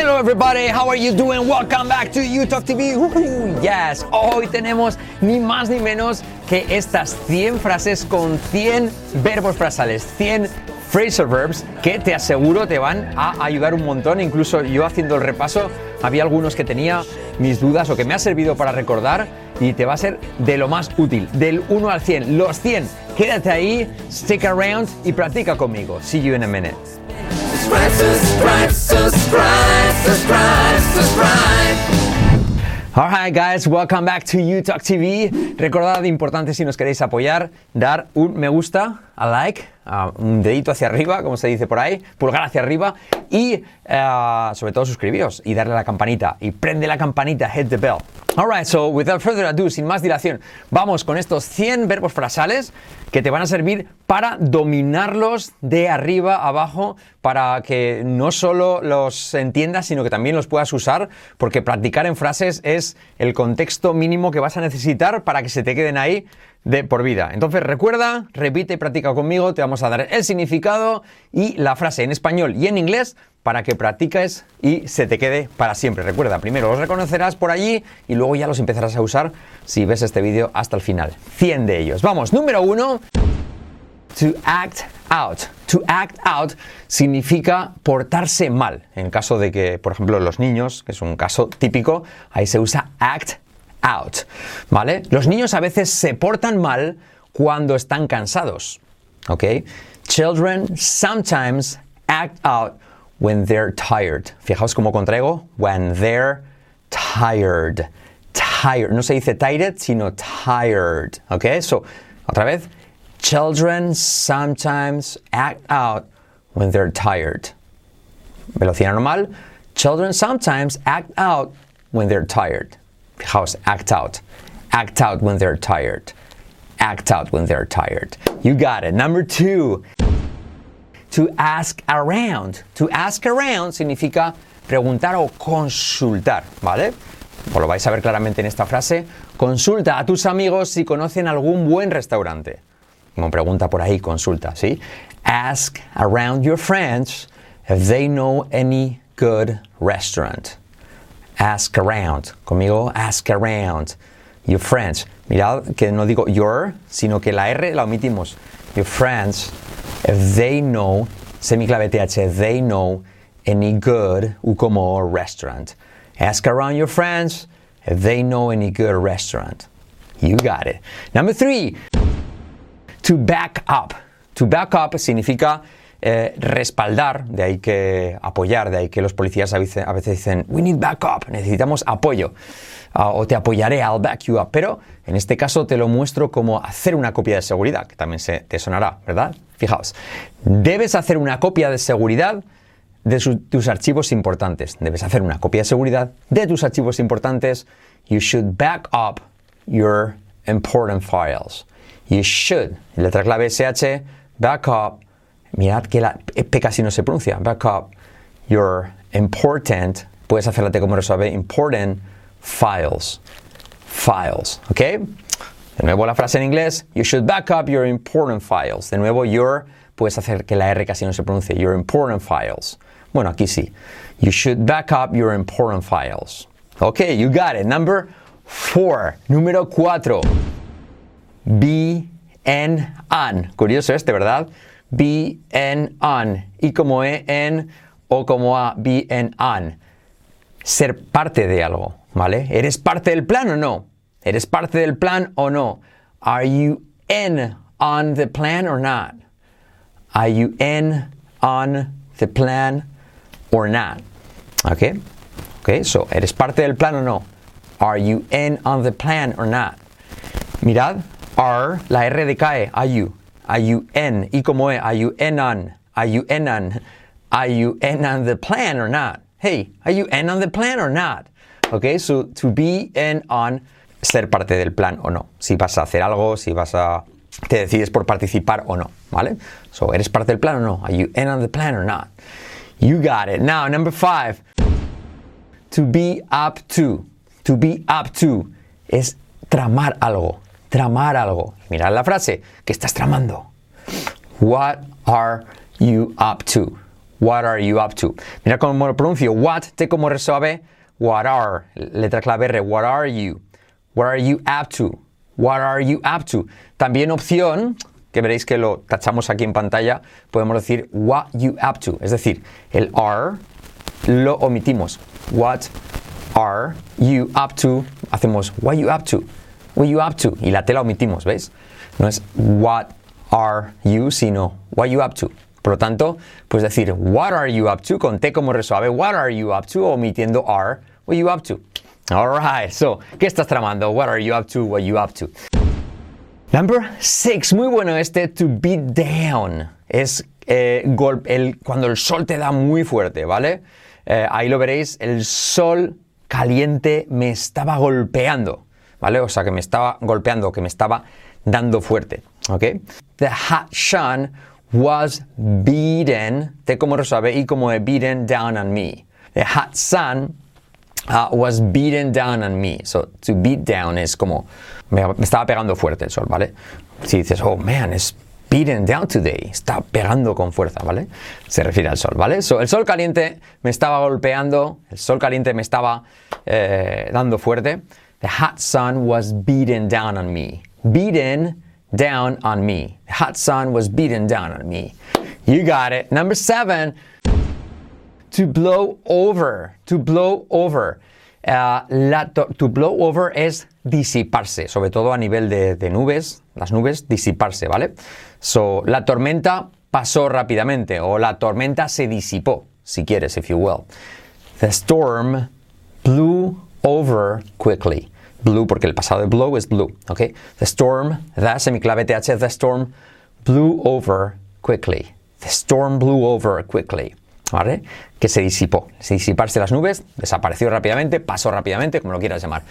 Hello everybody, how are you doing? Welcome back to YouTube TV. Yes, hoy tenemos ni más ni menos que estas 100 frases con 100 verbos frasales, 100 phrasal verbs que te aseguro te van a ayudar un montón. Incluso yo haciendo el repaso había algunos que tenía mis dudas o que me ha servido para recordar y te va a ser de lo más útil, del 1 al 100, los 100. Quédate ahí, stick around y practica conmigo. See you in a minute. Subscribe, subscribe, subscribe, subscribe, subscribe. Alright guys, welcome back to YouTalk TV. Recordad, importante si nos queréis apoyar, dar un me gusta, a like, un dedito hacia arriba, como se dice por ahí, pulgar hacia arriba y eh, sobre todo suscribiros y darle a la campanita y prende la campanita, hit the bell. Alright, so without further ado, sin más dilación, vamos con estos 100 verbos frasales que te van a servir para dominarlos de arriba abajo, para que no solo los entiendas, sino que también los puedas usar, porque practicar en frases es el contexto mínimo que vas a necesitar para que se te queden ahí de por vida. Entonces recuerda, repite y practica conmigo, te vamos a dar el significado y la frase en español y en inglés para que practiques y se te quede para siempre. Recuerda, primero los reconocerás por allí y luego ya los empezarás a usar si ves este vídeo hasta el final. 100 de ellos. Vamos, número uno. To act out. To act out significa portarse mal. En caso de que, por ejemplo, los niños, que es un caso típico, ahí se usa act out. ¿Vale? Los niños a veces se portan mal cuando están cansados. ¿Ok? Children sometimes act out when they're tired. Fijaos cómo contraigo. When they're tired. Tired. No se dice tired, sino tired. ¿Ok? So, otra vez. Children sometimes act out when they're tired. Velocidad normal. Children sometimes act out when they're tired. Fijaos, act out. Act out when they're tired. Act out when they're tired. You got it. Number two, to ask around. To ask around significa preguntar o consultar, ¿vale? Pues lo vais a ver claramente en esta frase. Consulta a tus amigos si conocen algún buen restaurante. Como pregunta por ahí, consulta, ¿sí? Ask around your friends if they know any good restaurant. Ask around. Conmigo, ask around. Your friends. Mirad que no digo your, sino que la R la omitimos. Your friends, if they know, semiclave TH, they know any good, u como restaurant. Ask around your friends if they know any good restaurant. You got it. Number three, to back up. To back up significa eh, respaldar, de ahí que apoyar, de ahí que los policías a veces, dicen, we need backup, necesitamos apoyo, Ah, o te apoyaré, I'll back you up. Pero en este caso te lo muestro como hacer una copia de seguridad, que también se, te sonará, ¿verdad? Fijaos, debes hacer una copia de seguridad de tus archivos importantes. Debes hacer una copia de seguridad de tus archivos importantes. You should back up your important files. You should, letra clave SH, back up. Mirad que la P casi no se pronuncia. Back up your important, puedes hacer la T como resuelve, important files. Files, ¿ok? De nuevo la frase en inglés, you should back up your important files. De nuevo, your, puedes hacer que la R casi no se pronuncie, your important files. Bueno, aquí sí. You should back up your important files. Ok, you got it. Number four. Número cuatro. Be and on. Curioso este, ¿verdad? Be and on. Y como E en o como A, be and on. Ser parte de algo, ¿vale? ¿Eres parte del plan o no? ¿Eres parte del plan o no? Are you in on the plan or not? Are you in on the plan or not? Okay? Okay, so, ¿eres parte del plan o no? Are you in on the plan or not? Mirad, are, la R decae, you in, y como E, are you in on the plan or not? Hey, are you in on the plan or not? Okay, so to be in on, ser parte del plan o no. Si vas a hacer algo, si vas a, te decides por participar o no, ¿vale? So, ¿eres parte del plan o no? Are you in on the plan or not? You got it. Now, number five. To be up to. To be up to es tramar algo. Tramar algo. Mirad la frase. ¿Qué estás tramando? What are you up to? What are you up to? Mira cómo lo pronuncio. What, T como resuave. What are, letra clave R. What are you? What are you up to? What are you up to? También opción, que veréis que lo tachamos aquí en pantalla, podemos decir what you up to. Es decir, el are lo omitimos. What are you up to? Hacemos what you up to. What you up to? Y la T la omitimos, ¿veis? No es what are you, sino what you up to. Por lo tanto, puedes decir what are you up to con T como resuave, what are you up to, omitiendo are, what you up to. Alright, so, ¿qué estás tramando? What are you up to? What you up to? Number six, muy bueno este, to beat down. Es eh, el, cuando el sol te da muy fuerte, ¿vale? Eh, ahí lo veréis, el sol caliente me estaba golpeando, ¿vale? O sea, que me estaba golpeando, que me estaba dando fuerte, ¿ok? The sun was beaten, T como resuelve, y como beaten down on me. The hot sun uh, was beaten down on me. So, to beat down es como, me, me, estaba pegando fuerte el sol, ¿vale? Si dices, oh man, it's beaten down today, está pegando con fuerza, ¿vale? Se refiere al sol, ¿vale? So, el sol caliente me estaba golpeando, el sol caliente me estaba eh, dando fuerte. The hot sun was beaten down on me. Beaten down on me. The hot sun was beaten down on me. You got it. Number seven, to blow over. To blow over. Uh, la to, to, blow over es disiparse, sobre todo a nivel de, de, nubes, las nubes, disiparse, ¿vale? So, la tormenta pasó rápidamente o la tormenta se disipó, si quieres, if you will. The storm blew over quickly. Blue porque el pasado de blow es blue, ¿ok? The storm, da semiclave TH, the storm blew over quickly. The storm blew over quickly. ¿Vale? Que se disipó. Se disiparse las nubes, desapareció rápidamente, pasó rápidamente, como lo quieras llamar.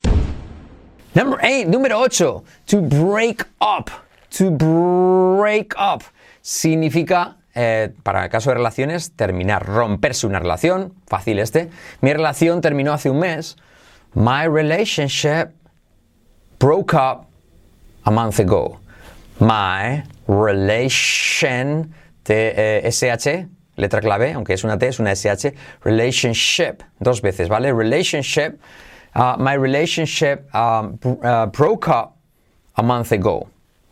Number eight, número 8. To break up. To break up. Significa, eh, para el caso de relaciones, terminar, romperse una relación. Fácil este. Mi relación terminó hace un mes. My relationship broke up a month ago. My relation, T-S-H, letra clave, aunque es una T, es una SH, relationship, dos veces, ¿vale? Relationship, uh, my relationship um, uh, broke up a month ago,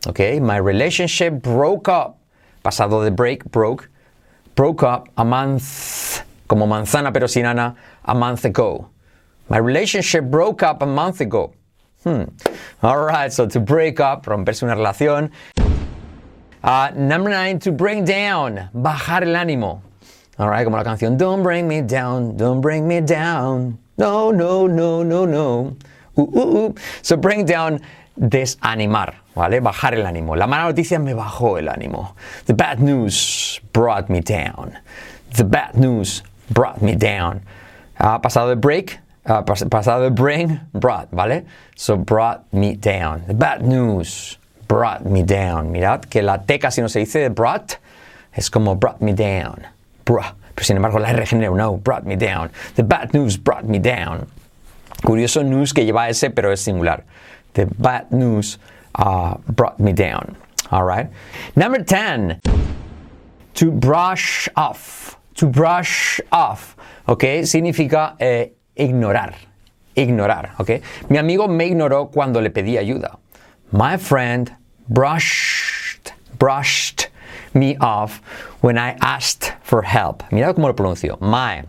¿ok? My relationship broke up, pasado de break, broke, broke up a month, como manzana pero sin ana, a month ago. My relationship broke up a month ago. Hmm. All right, so to break up, romperse una relación. Uh, number nine, to bring down, bajar el ánimo. All right, como la canción Don't bring me down, don't bring me down. No, no, no, no, no. Uh, uh, uh. So bring down, desanimar, ¿vale? Bajar el ánimo. La mala noticia me bajó el ánimo. The bad news brought me down. The bad news brought me down. Uh, pasado de break, uh, pasado de bring, brought, ¿vale? So brought me down. The bad news brought me down. Mirad que la T casi no se dice brought, es como brought me down. Bruh. Pero sin embargo la R genera un O, brought me down. The bad news brought me down. Curioso news que lleva S pero es singular. The bad news uh, brought me down. All right. Number 10. To brush off. To brush off. Ok. Significa eh, ignorar. Ignorar. Ok. Mi amigo me ignoró cuando le pedí ayuda. My friend brushed, brushed me off when I asked for help. Mirad cómo lo pronuncio. My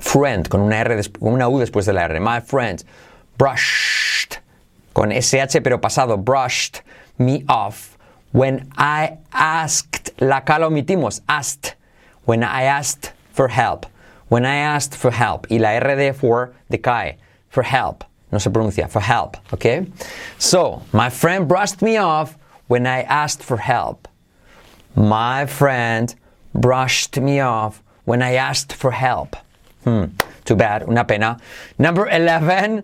friend, con una, R, una U después de la R. My friend brushed, con SH pero pasado, brushed me off when I asked. La cala omitimos, asked. When I asked for help. When I asked for help. Y la R de for decae. For help. No se pronuncia, for help, okay? So, my friend brushed me off when I asked for help. My friend brushed me off when I asked for help. Hmm, too bad, una pena. Number 11.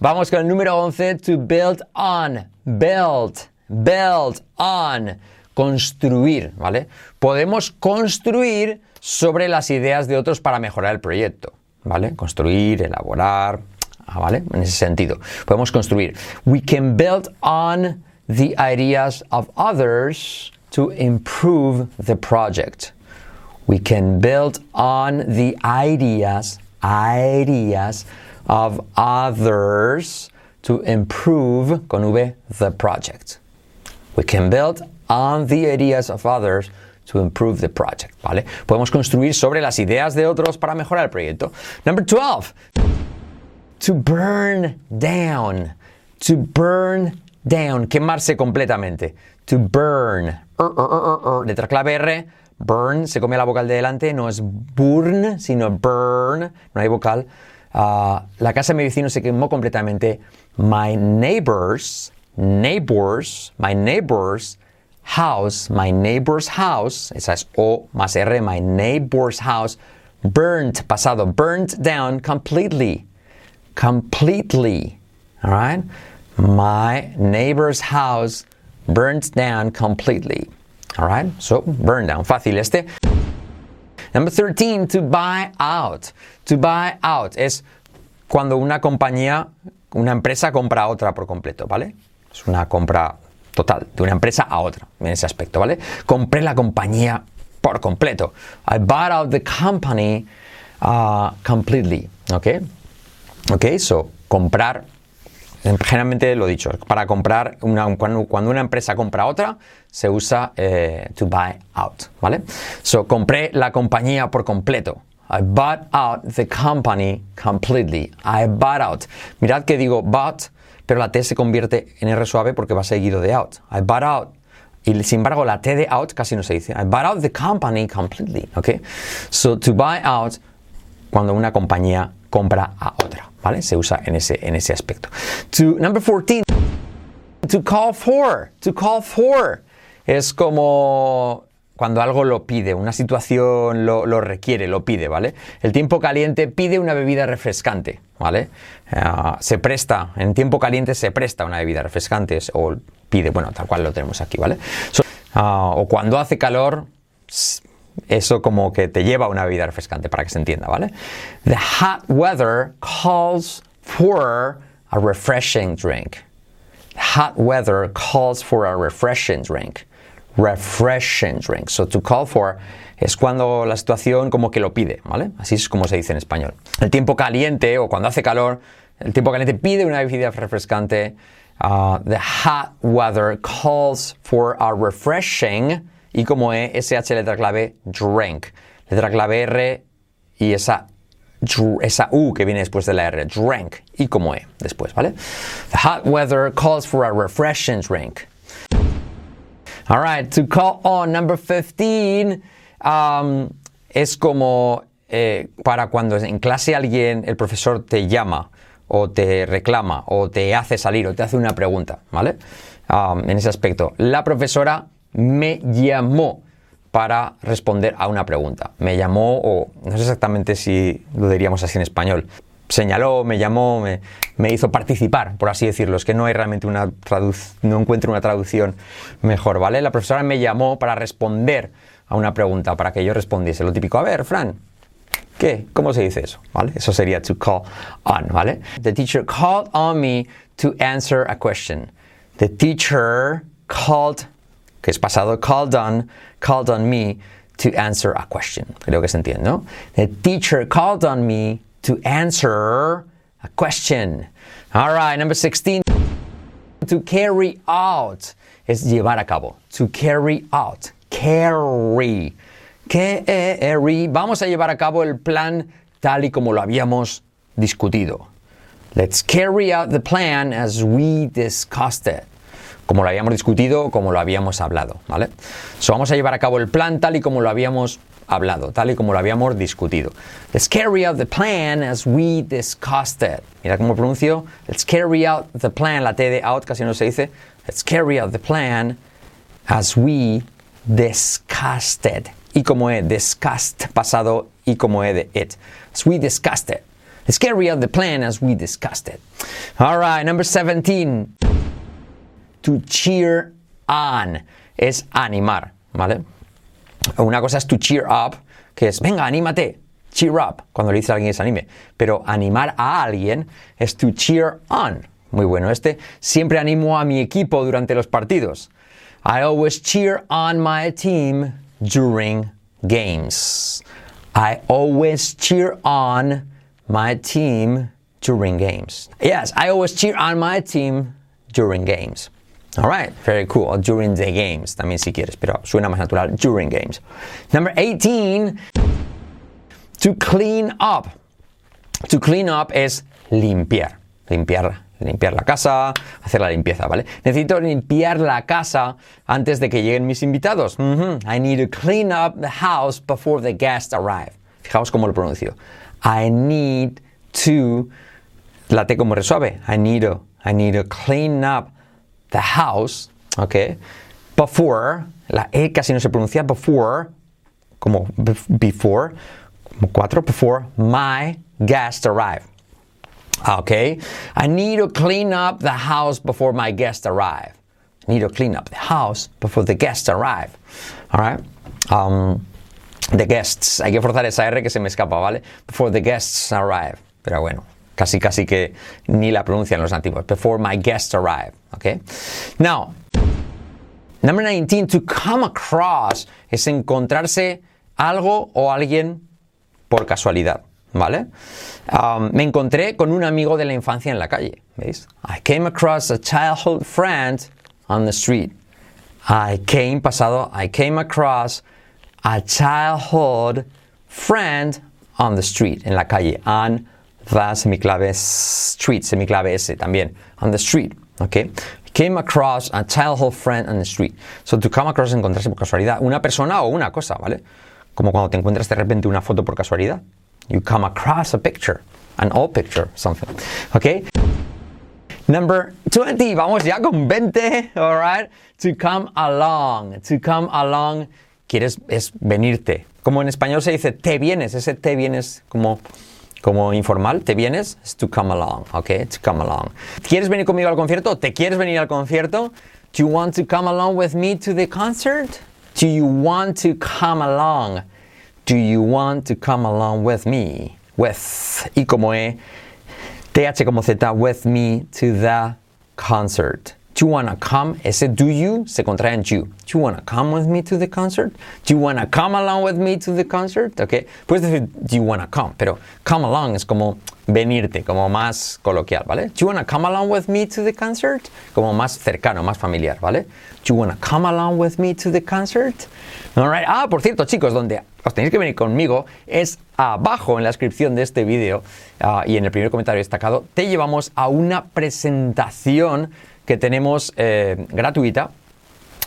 Vamos con el número 11, to build on. Build, build on. Construir, ¿vale? Podemos construir sobre las ideas de otros para mejorar el proyecto, ¿vale? Construir, elaborar, Ah, ¿vale? En ese sentido. Podemos construir. We can build on the ideas of others to improve the project. We can build on the ideas, ideas of others to improve, con V, the project. We can build on the ideas of others to improve the project, ¿vale? Podemos construir sobre las ideas de otros para mejorar el proyecto. Number 12. To burn down. To burn down. Quemarse completamente. To burn. Er, er, er. Letra clave R. Burn. Se come la vocal de delante. No es burn, sino burn. No hay vocal. Ah, la casa de mi vecino se quemó completamente. My neighbors, neighbors, my neighbors house, my neighbor's house, esa es O más R, my neighbor's house, burnt, pasado, burnt down completely. Completely. All right? My neighbor's house burnt down completely. All right? So, burn down. Fácil este. Number 13, to buy out. To buy out es cuando una compañía, una empresa compra otra por completo, ¿vale? Es una compra total, de una empresa a otra, en ese aspecto, ¿vale? Compré la compañía por completo. I bought out the company uh, completely, ¿ok? Ok, so, comprar, generalmente lo dicho, para comprar, una, cuando, cuando, una empresa compra otra, se usa eh, to buy out, ¿vale? So, compré la compañía por completo. I bought out the company completely. I bought out. Mirad que digo bought, pero la T se convierte en R suave porque va seguido de out. I bought out. Y sin embargo, la T de out casi no se dice. I bought out the company completely. Okay? So, to buy out, cuando una compañía compra a otra. ¿Vale? Se usa en ese, en ese aspecto. To, number 14. To call for. To call for. Es como cuando algo lo pide, una situación lo, lo, requiere, lo pide, ¿vale? El tiempo caliente pide una bebida refrescante, ¿vale? Uh, se presta, en tiempo caliente se presta una bebida refrescante o pide, bueno, tal cual lo tenemos aquí, ¿vale? So, uh, o cuando hace calor, eso como que te lleva a una bebida refrescante, para que se entienda, ¿vale? The hot weather calls for a refreshing drink. Hot weather calls for a refreshing drink refreshing drink. So to call for es cuando la situación como que lo pide, ¿vale? Así es como se dice en español. El tiempo caliente o cuando hace calor, el tiempo caliente pide una bebida refrescante. Uh, the hot weather calls for a refreshing y como E, SH letra clave, drink. Letra clave R y esa esa U que viene después de la R, drink, y como E después, ¿vale? The hot weather calls for a refreshing drink. All right, to call on number 15 um, es como eh, para cuando en clase alguien, el profesor te llama o te reclama o te hace salir o te hace una pregunta, ¿vale? Um, en ese aspecto. La profesora me llamó para responder a una pregunta. Me llamó, o no sé exactamente si lo diríamos así en español, señaló, me llamó, me, hizo participar, por así decirlo. Es que no hay realmente una no encuentro una traducción mejor, ¿vale? La profesora me llamó para responder a una pregunta, para que yo respondiese. Lo típico, a ver, Fran, ¿qué? ¿Cómo se dice eso? ¿Vale? Eso sería to call on, ¿vale? The teacher called on me to answer a question. The teacher called, que es pasado, called on, called on me to answer a question. Creo que se entiende, ¿no? The teacher called on me to answer a question. All right, number 16. To carry out es llevar a cabo. To carry out. Carry. Carry. Vamos a llevar a cabo el plan tal y como lo habíamos discutido. Let's carry out the plan as we discussed it. Como lo habíamos discutido, como lo habíamos hablado, ¿vale? So, vamos a llevar a cabo el plan tal y como lo habíamos hablado, tal y como lo habíamos discutido. Let's carry out the plan as we discussed it. Mira cómo pronuncio. Let's carry out the plan. La T de out casi no se dice. Let's carry out the plan as we discussed it. Y como he discussed, pasado y como he de it. As we discussed it. Let's carry out the plan as we discussed it. All right, number 17. To cheer on. Es animar, ¿vale? Una cosa es to cheer up, que es, venga, anímate, cheer up, cuando le dice a alguien que se anime. Pero animar a alguien es to cheer on. Muy bueno este. Siempre animo a mi equipo durante los partidos. I always cheer on my team during games. I always cheer on my team during games. Yes, I always cheer on my team during games. All right, very cool. During the games, también si quieres, pero suena más natural during games. Number 18, to clean up. To clean up es limpiar, limpiar, limpiar la casa, hacer la limpieza, ¿vale? Necesito limpiar la casa antes de que lleguen mis invitados. Mhm. I need to clean up the house before the guests arrive. Fijaos cómo lo pronuncio. I need to, la T como resuave. I need to, I need to clean up the house, ¿ok? Before, la E casi no se pronuncia, before, como bef- before, como cuatro, before my guests arrive. Ah, Okay, I need to clean up the house before my guests arrive. I need to clean up the house before the guests arrive. All right. Um, the guests. Hay que forzar esa R que se me escapa, ¿vale? Before the guests arrive. Pero bueno, casi casi que ni la pronuncian los nativos. Before my guests arrive. Okay. Now, Number 19, to come across es encontrarse algo o alguien por casualidad, ¿vale? Um, me encontré con un amigo de la infancia en la calle, ¿veis? I came across a childhood friend on the street. I came, pasado, I came across a childhood friend on the street, en la calle. The semiclave street, semiclave S también. On the street, ¿ok? Came across a childhood friend on the street. So to come across encontrarse por casualidad. Una persona o una cosa, ¿vale? Como cuando te encuentras de repente una foto por casualidad. You come across a picture, an old picture, something. ¿Ok? Number 20, vamos ya con 20, alright? To come along, to come along, quieres, es venirte. Como en español se dice te vienes, ese te vienes como, como informal, te vienes, es to come along, ok? To come along. ¿Quieres venir conmigo al concierto? ¿Te quieres venir al concierto? Do you want to come along with me to the concert? Do you want to come along? Do you want to come along with me? With, y como E, TH como Z, with me to the concert. Do you wanna come? Ese do you se contrae en you. Do you wanna come with me to the concert? Do you wanna come along with me to the concert? Ok. Puedes decir do you wanna come, pero come along es como venirte, como más coloquial, ¿vale? Do you wanna come along with me to the concert? Como más cercano, más familiar, ¿vale? Do you wanna come along with me to the concert? Alright. Ah, por cierto, chicos, donde os tenéis que venir conmigo es abajo en la descripción de este vídeo ah, y en el primer comentario destacado, te llevamos a una presentación que tenemos eh, gratuita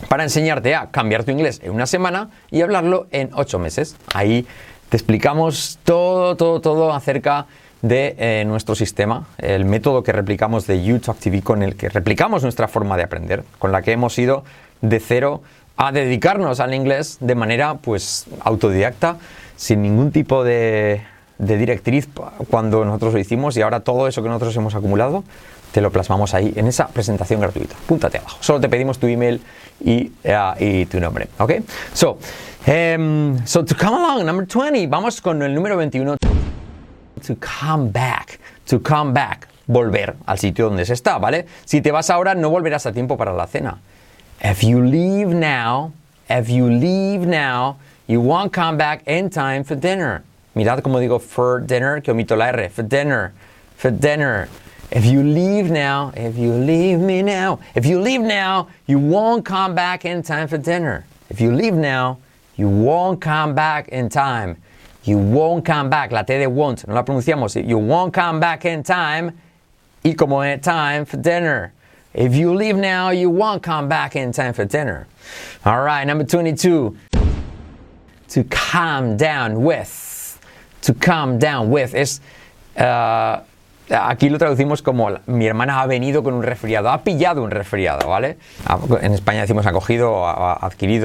para enseñarte a cambiar tu inglés en una semana y hablarlo en ocho meses. Ahí te explicamos todo, todo, todo acerca de eh, nuestro sistema, el método que replicamos de UTalk TV con el que replicamos nuestra forma de aprender, con la que hemos ido de cero a dedicarnos al inglés de manera pues autodidacta, sin ningún tipo de, de directriz cuando nosotros lo hicimos y ahora todo eso que nosotros hemos acumulado te lo plasmamos ahí en esa presentación gratuita. Púntate abajo. Solo te pedimos tu email y, eh, y tu nombre. ¿Ok? So, em, so to come along, number 20, vamos con el número 21. To come back. To come back. Volver al sitio donde se está, ¿vale? Si te vas ahora, no volverás a tiempo para la cena. If you leave now, if you leave now, you won't come back in time for dinner. Mirad cómo digo for dinner, que omito la R. For dinner. For dinner. If you leave now, if you leave me now, if you leave now, you won't come back in time for dinner. If you leave now, you won't come back in time. You won't come back. La T de won't, no la pronunciamos. You won't come back in time. Y como es time for dinner. If you leave now, you won't come back in time for dinner. All right, number 22. To calm down with. To calm down with. Es. uh, aquí lo traducimos como mi hermana ha venido con un resfriado, ha pillado un resfriado, ¿vale? Ha- En España decimos ha adquirido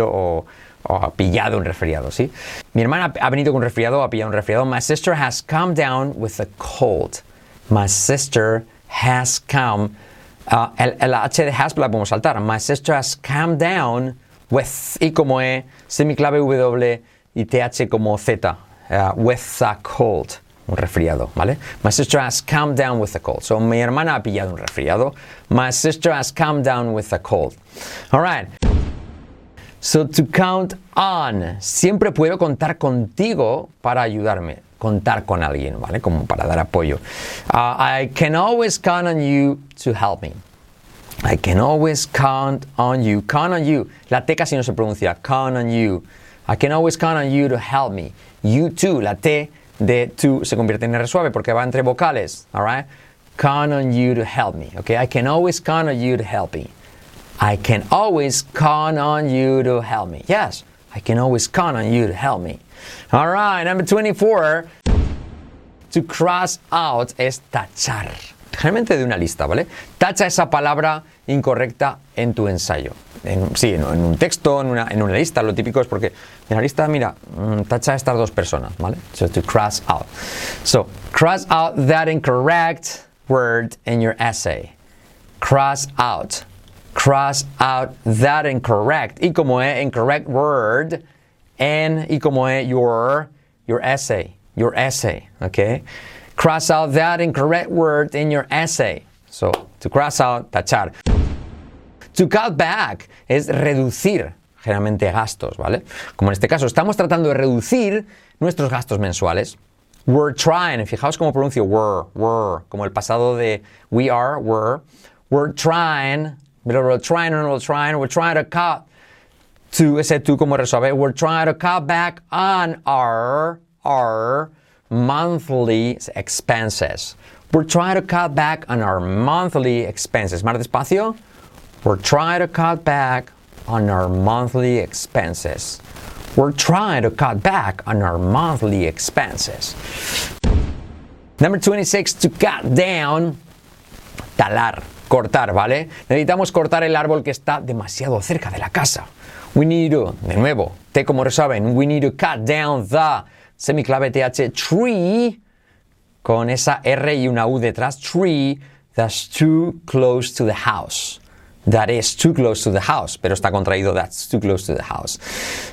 o, ha pillado un resfriado, ¿sí? Mi hermana ha venido con un resfriado, ha pillado un resfriado. My sister has come down with a cold. My sister has come. ah, el, H de has la podemos saltar. My sister has come down with. Y como E, semiclave W y TH como Z. ah, with a cold. Un resfriado, ¿vale? My sister has come down with a cold. So, mi hermana ha pillado un resfriado. My sister has come down with a cold. All right. So to count on. Siempre puedo contar contigo para ayudarme. Contar con alguien, ¿vale? Como para dar apoyo. Uh, I can always count on you to help me. I can always count on you. Count on you. La T casi no se pronuncia. Count on you. I can always count on you to help me. You too. La T de to se convierte en R suave porque va entre vocales. All right? Count on you to help me. Okay? I can always count on you to help me. I can always count on you to help me. Yes, I can always count on you to help me. All right, number 24. To cross out es tachar. Generalmente de una lista, ¿vale? Tacha esa palabra incorrecta en tu ensayo. En- sí, en, un texto, en una, en una lista. Lo típico es porque en la lista, mira, mm, tacha estas dos personas, ¿vale? So to cross out. So, cross out that incorrect word in your essay. Cross out. Cross out that incorrect. Y como es incorrect word, en y como es your, your essay. Your essay, okay? Cross out that incorrect word in your essay. So, to cross out, tachar. To cut back es reducir generalmente gastos, ¿vale? Como en este caso, estamos tratando de reducir nuestros gastos mensuales. We're trying, fijaos cómo pronuncio were, were, como el pasado de we are, were. We're trying, we're trying, we're trying, we're trying to cut to, ese tú como resuelve, we're trying to cut back on our, our monthly expenses. We're trying to cut back on our monthly expenses. Más despacio. We're trying to cut back on our monthly expenses. We're trying to cut back on our monthly expenses. Number 26, to cut down, talar, cortar, ¿vale? Necesitamos cortar el árbol que está demasiado cerca de la casa. We need to, de nuevo, T como resaben, we need to cut down the semiclave TH tree con esa R y una U detrás, tree that's too close to the house. That is too close to the house, pero está contraído that's too close to the house.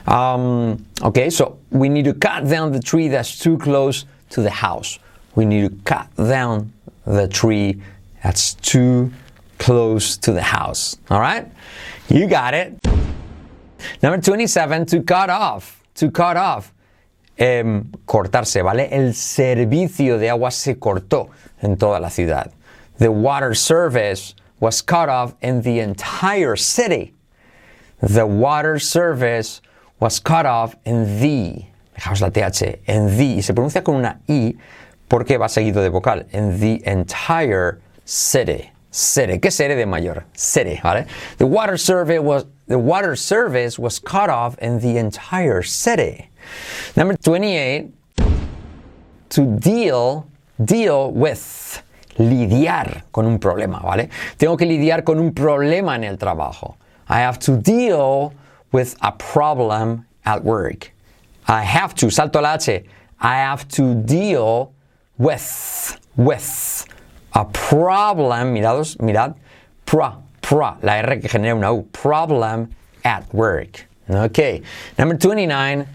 Um, okay, so we need to cut down the tree that's too close to the house. We need to cut down the tree that's too close to the house. All right? You got it. Number 27, to cut off. To cut off. Em, cortarse, ¿vale? El servicio de agua se cortó en toda la ciudad. The water service was cut off in the entire city. The water service was cut off in the. Dejaos la TH. En the. Y se pronuncia con una I porque va seguido de vocal. In the entire city. City. ¿Qué city de mayor? City, ¿vale? The water service was the water service was cut off in the entire city. Number 28 to deal, deal with, lidiar con un problema, ¿vale? Tengo que lidiar con un problema en el trabajo. I have to deal with a problem at work. I have to, salto la H, I have to deal with, with a problem, mirados, mirad, pro, pro, la R que genera una U, problem at work. Okay, number 29,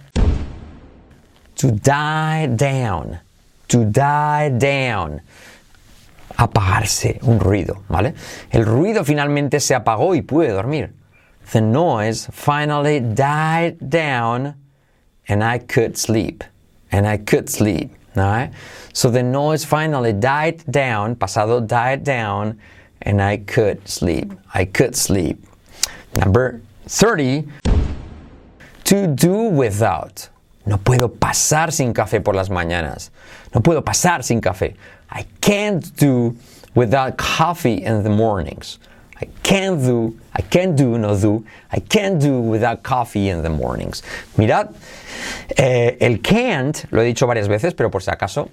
to die down. To die down. Apagarse, un ruido, ¿vale? El ruido finalmente se apagó y pude dormir. The noise finally died down and I could sleep. And I could sleep. Alright? So the noise finally died down, pasado died down, and I could sleep. I could sleep. Number 30, to do without. No puedo pasar sin café por las mañanas. No puedo pasar sin café. I can't do without coffee in the mornings. I can't do, I can't do, no do, I can't do without coffee in the mornings. Mirad, eh, el can't, lo he dicho varias veces, pero por si acaso,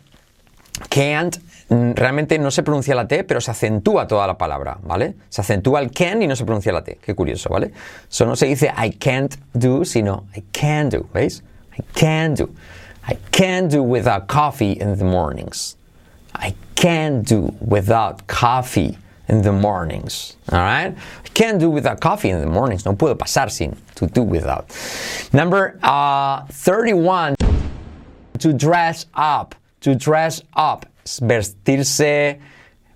can't mm, realmente no se pronuncia la T, pero se acentúa toda la palabra, ¿vale? Se acentúa el can y no se pronuncia la T. Qué curioso, ¿vale? Eso no se dice I can't do, sino I can do, ¿veis? I can do. I can do without coffee in the mornings. I can do without coffee in the mornings. All right? I can't do without coffee in the mornings. No puedo pasar sin to do without. Number uh, 31 to dress up. To dress up. es Vestirse,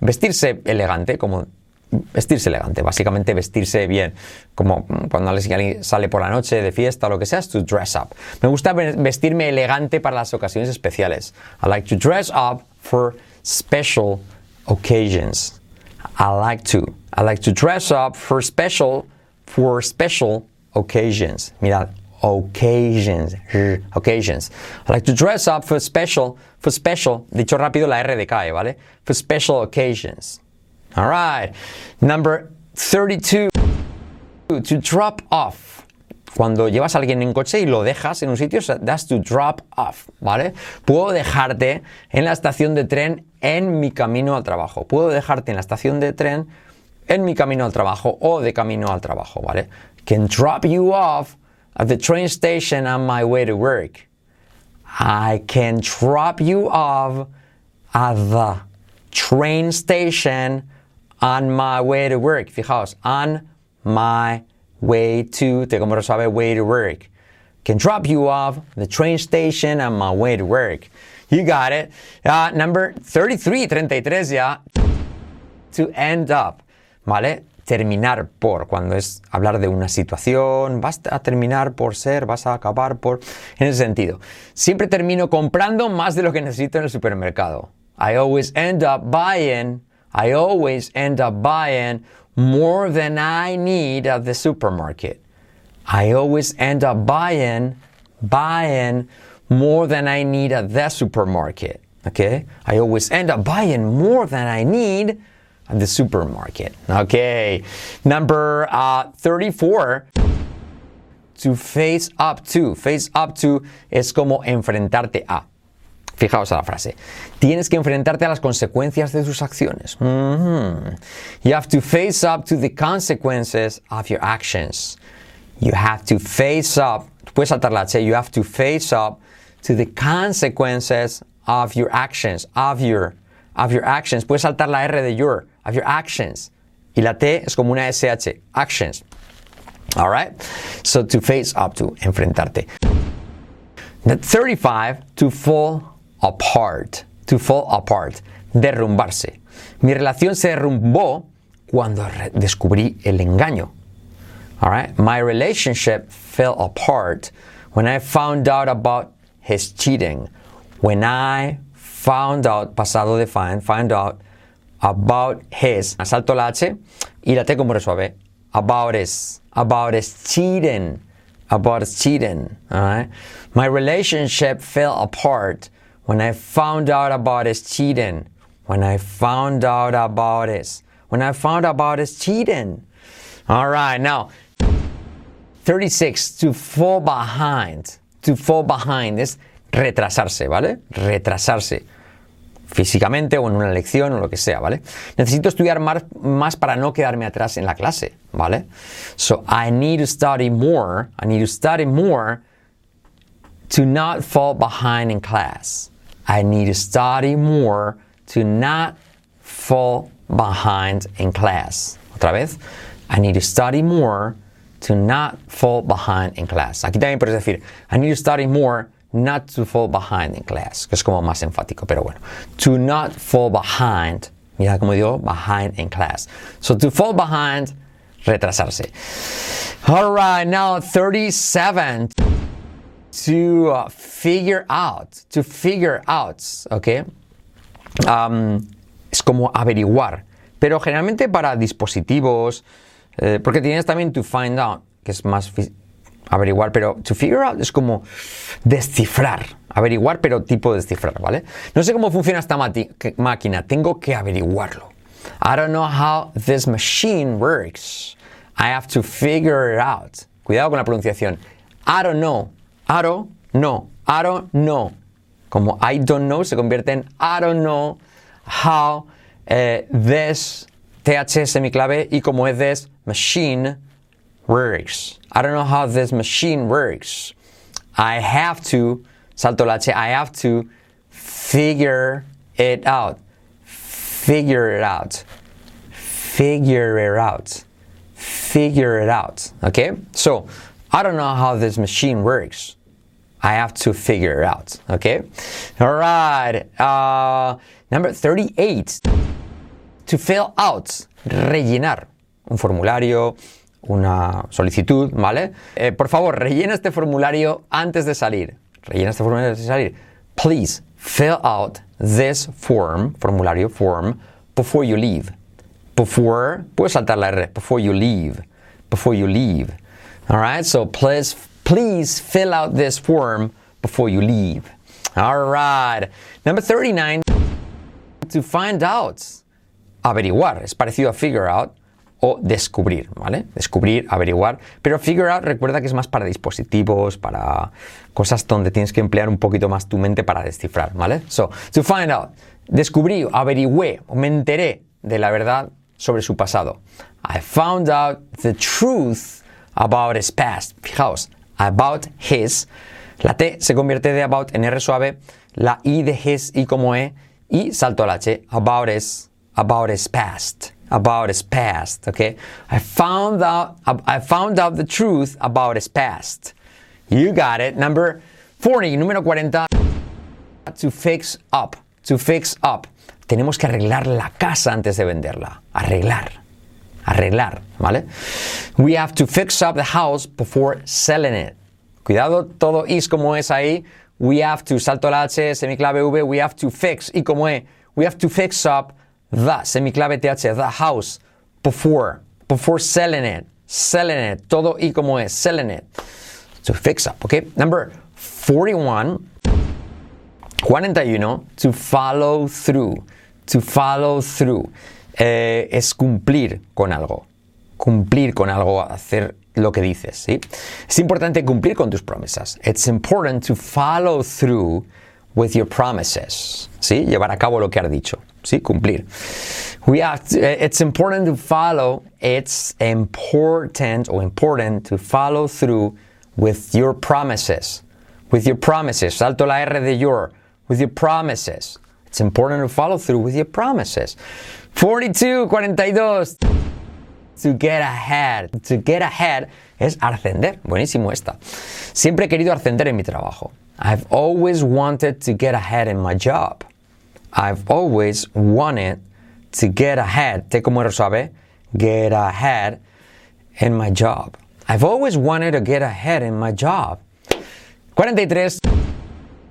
vestirse elegante, como vestirse elegante, básicamente vestirse bien, como cuando alguien sale por la noche de fiesta o lo que sea, es to dress up. Me gusta vestirme elegante para las ocasiones especiales. I like to dress up for special occasions. I like to. I like to dress up for special for special occasions. Mirad, occasions, occasions. I like to dress up for special, for special, dicho rápido la R decae, ¿vale? For special occasions. All right. Number 32. To drop off. Cuando llevas a alguien en coche y lo dejas en un sitio, that's to drop off, ¿vale? Puedo dejarte en la estación de tren en mi camino al trabajo. Puedo dejarte en la estación de tren en mi camino al trabajo o de camino al trabajo, ¿vale? Can drop you off at the train station on my way to work. I can drop you off at the train station on my way to work. Fijaos, on my way to, te como way to work. Can drop you off the train station on my way to work. You got it. Uh, number 33, 33 ya. To end up, ¿vale? Terminar por, cuando es hablar de una situación, vas a terminar por ser, vas a acabar por, en ese sentido. Siempre termino comprando más de lo que necesito en el supermercado. I always end up buying I always end up buying more than I need at the supermarket. I always end up buying, buying more than I need at the supermarket. Okay? I always end up buying more than I need at the supermarket. Okay. Number uh, 34. To face up to. Face up to es como enfrentarte a. Fijaos a la frase. Tienes que enfrentarte a las consecuencias de tus acciones. Mm -hmm. You have to face up to the consequences of your actions. You have to face up. Puedes saltar la H. You have to face up to the consequences of your actions. Of your, of your actions. Puedes saltar la R de your. Of your actions. Y la T es como una SH. Actions. All right? So to face up to, enfrentarte. 35, to fall apart, to fall apart, derrumbarse. Mi relación se derrumbó cuando descubrí el engaño. All right? My relationship fell apart when I found out about his cheating. When I found out, pasado de find, find out about his. Asalto la H y la T como resuelve. About his, about his cheating, about his cheating. All right? My relationship fell apart when I found out about his cheating, when I found out about his, when I found out about his cheating. All right, now 36, to fall behind. To fall behind es retrasarse, ¿vale? Retrasarse. Físicamente o en una lección o lo que sea, ¿vale? Necesito estudiar más, más para no quedarme atrás en la clase, ¿vale? So I need to study more. I need to study more to not fall behind in class. I need to study more to not fall behind in class. Otra vez, I need to study more to not fall behind in class. Aquí también puedes decir, I need to study more not to fall behind in class, que es como más enfático, pero bueno. To not fall behind, mira como digo, behind in class. So to fall behind, retrasarse. All right, now 37 to uh, figure out, to figure out, ¿ok? Um, es como averiguar, pero generalmente para dispositivos, eh, porque tienes también to find out, que es más averiguar, pero to figure out es como descifrar, averiguar, pero tipo descifrar, ¿vale? No sé cómo funciona esta máquina, tengo que averiguarlo. I don't know how this machine works. I have to figure it out. Cuidado con la pronunciación. I don't know. I don't know. I don't know. Como I don't know se convierte en I don't know how uh, this TH semiclave y como es this machine works. I don't know how this machine works. I have to, salto la H, I have to figure it out. Figure it out. Figure it out. Figure it out. Okay? So, I don't know how this machine works. I have to figure it out. Okay? All right. Uh, number 38. to fill out, rellenar un formulario, una solicitud, ¿vale? Eh, por favor, rellena este formulario antes de salir. Rellena este formulario antes de salir. Please fill out this form, formulario form, before you leave. Before, puedes saltar la R, before you leave. Before you leave. All right, so please, please fill out this form before you leave. All right. Number 39, to find out. Averiguar, es parecido a figure out o descubrir, ¿vale? Descubrir, averiguar. Pero figure out recuerda que es más para dispositivos, para cosas donde tienes que emplear un poquito más tu mente para descifrar, ¿vale? So, to find out. Descubrí, averigüé, o me enteré de la verdad sobre su pasado. I found out the truth about his past. Fijaos, about his. La T se convierte de about en R suave, la I de his y como E, y salto al H, about his, about his past, about his past, okay? I found out, I found out the truth about his past. You got it. Number 40, número 40, to fix up, to fix up. Tenemos que arreglar la casa antes de venderla. Arreglar. Arreglar, ¿vale? We have to fix up the house before selling it. Cuidado, todo is como es ahí. We have to, salto la H, semiclave V, we have to fix, y como E, we have to fix up the, semiclave TH, the house, before, before selling it, selling it, todo y como es, selling it. To fix up, okay? Number 41, 41, to follow through, to follow through. Eh, es cumplir con algo, cumplir con algo, hacer lo que dices, ¿sí? Es importante cumplir con tus promesas. It's important to follow through with your promises, ¿sí? Llevar a cabo lo que has dicho, ¿sí? Cumplir. We have eh, it's important to follow, it's important or important to follow through with your promises. With your promises. Salto la R de your. With your promises. It's important to follow through with your promises. 42, 42 to get ahead. To get ahead es ascender. Buenísimo esta. Siempre he querido ascender en mi trabajo. I've always wanted to get ahead in my job. I've always wanted to get ahead. T como R suave. Get ahead in my job. I've always wanted to get ahead in my job. 43.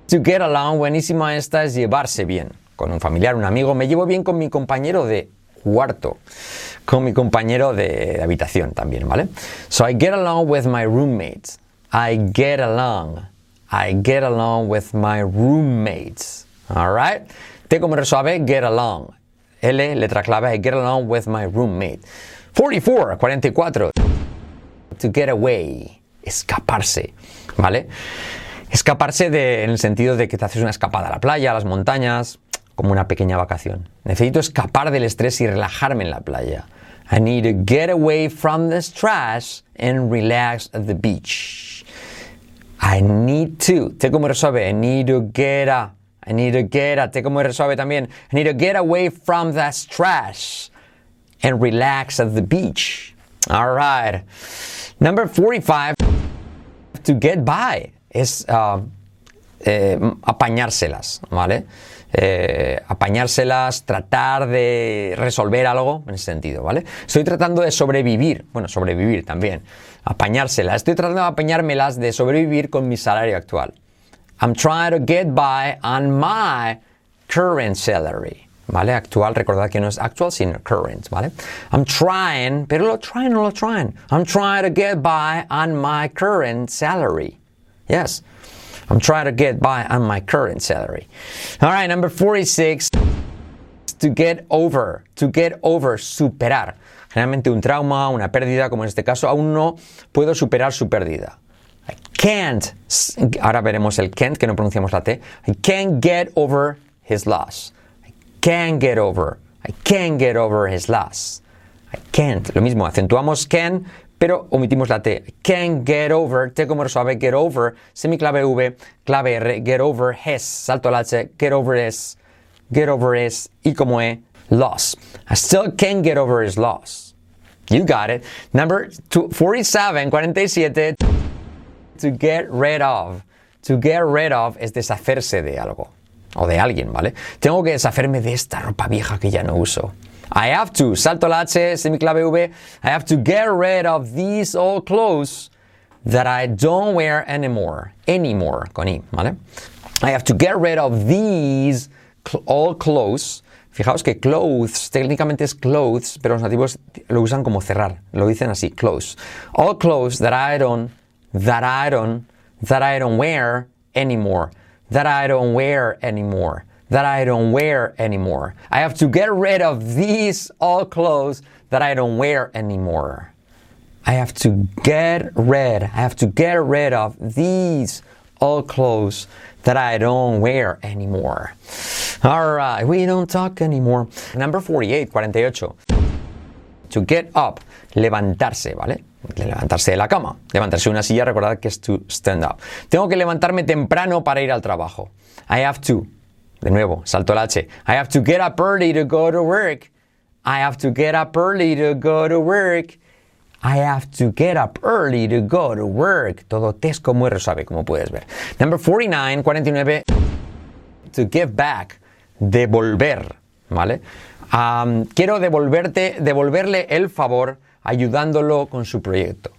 To get along. Buenísima esta es llevarse bien. Con un familiar, un amigo. Me llevo bien con mi compañero de cuarto. Con mi compañero de, habitación también, ¿vale? So I get along with my roommates. I get along. I get along with my roommates. Alright? T como resuave, get along. L, letra clave, I get along with my roommate. 44, 44. To get away. Escaparse. ¿Vale? Escaparse en el sentido de que te haces una escapada a la playa, a las montañas, como una pequeña vacación. Necesito escapar del estrés y relajarme en la playa. I need to get away from the stress and relax at the beach. I need to. T como resuelve. I need to get a. I need to get a. T como resuelve también. I need to get away from the stress and relax at the beach. All right. Number 45. To get by. Es uh, eh, apañárselas, ¿vale? Eh, apañárselas, tratar de resolver algo en ese sentido, ¿vale? Estoy tratando de sobrevivir, bueno, sobrevivir también, apañárselas. Estoy tratando de apañármelas de sobrevivir con mi salario actual. I'm trying to get by on my current salary. ¿Vale? Actual, recordad que no es actual, sino current, ¿vale? I'm trying, pero lo trying, no lo trying. I'm trying to get by on my current salary. Yes. I'm trying to get by on my current salary. All right, number 46. To get over. To get over. Superar. Generalmente un trauma, una pérdida, como en este caso, aún no puedo superar su pérdida. I can't. Ahora veremos el can't, que no pronunciamos la T. I can't get over his loss. I can't get over. I can't get over his loss. I can't. Lo mismo, acentuamos can, pero omitimos la T. I can't get over. T como suave, get over. Semiclave V, clave R, get over his. Salto al H, get over his. Get over his. Y como E, loss. I still can't get over his loss. You got it. Number two- 47, 47. To get rid of. To get rid of es deshacerse de algo. o de alguien, ¿vale? Tengo que deshacerme de esta ropa vieja que ya no uso. I have to, salto la H, semiclave V, I have to get rid of these old clothes that I don't wear anymore. Anymore, con I, ¿vale? I have to get rid of these old clothes. Fijaos que clothes técnicamente es clothes, pero los nativos lo usan como cerrar. Lo dicen así, clothes. All clothes that I don't, that I don't, that I don't wear anymore. That I don't wear anymore. That I don't wear anymore. I have to get rid of these old clothes that I don't wear anymore. I have to get rid, I have to get rid of these old clothes that I don't wear anymore. All right, we don't talk anymore. Number 48, 48. To get up, levantarse, ¿vale? Levantarse de la cama. Levantarse de una silla, recordad que es to stand up. Tengo que levantarme temprano para ir al trabajo. I have to. De nuevo, salto el H. I have to get up early to go to work. I have to get up early to go to work. I have to get up early to go to work. Todo T es como R suave, como puedes ver. Number 49, 49. To give back. Devolver. ¿Vale? Um, quiero devolverte, devolverle el favor ayudándolo con su proyecto.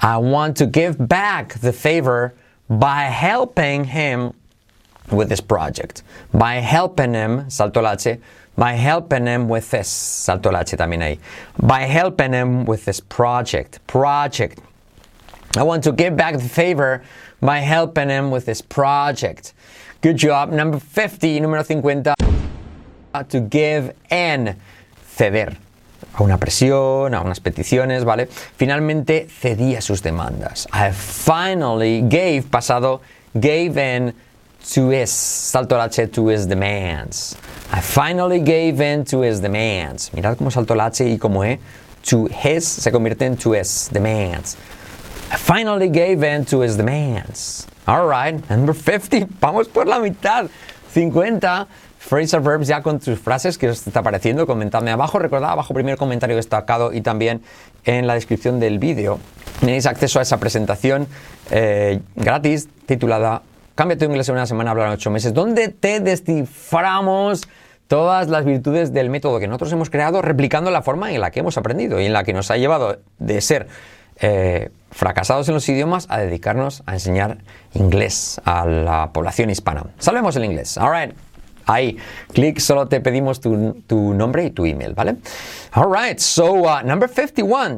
I want to give back the favor by helping him with this project. By helping him, salto el by helping him with this, salto el H también ahí. By helping him with this project. Project. I want to give back the favor by helping him with this project. Good job. Number 50, número 50. To give and ceder a una presión, a unas peticiones, ¿vale? Finalmente cedí a sus demandas. I finally gave, pasado, gave in to his, salto el H, to his demands. I finally gave in to his demands. Mirad cómo salto el H y como E, to his se convierte en to his demands. I finally gave in to his demands. All right, number 50, vamos por la mitad. 50 phrasal verbs ya con tus frases que os está pareciendo, comentadme abajo, recordad abajo primer comentario destacado y también en la descripción del vídeo tenéis acceso a esa presentación eh, gratis titulada Cambia tu inglés en una semana, hablar en ocho meses, donde te desciframos todas las virtudes del método que nosotros hemos creado replicando la forma en la que hemos aprendido y en la que nos ha llevado de ser eh, fracasados en los idiomas a dedicarnos a enseñar inglés a la población hispana. Salvemos el inglés. All right. Ahí, clic, solo te pedimos tu, nombre y tu email, ¿vale? All right, so uh, number 51.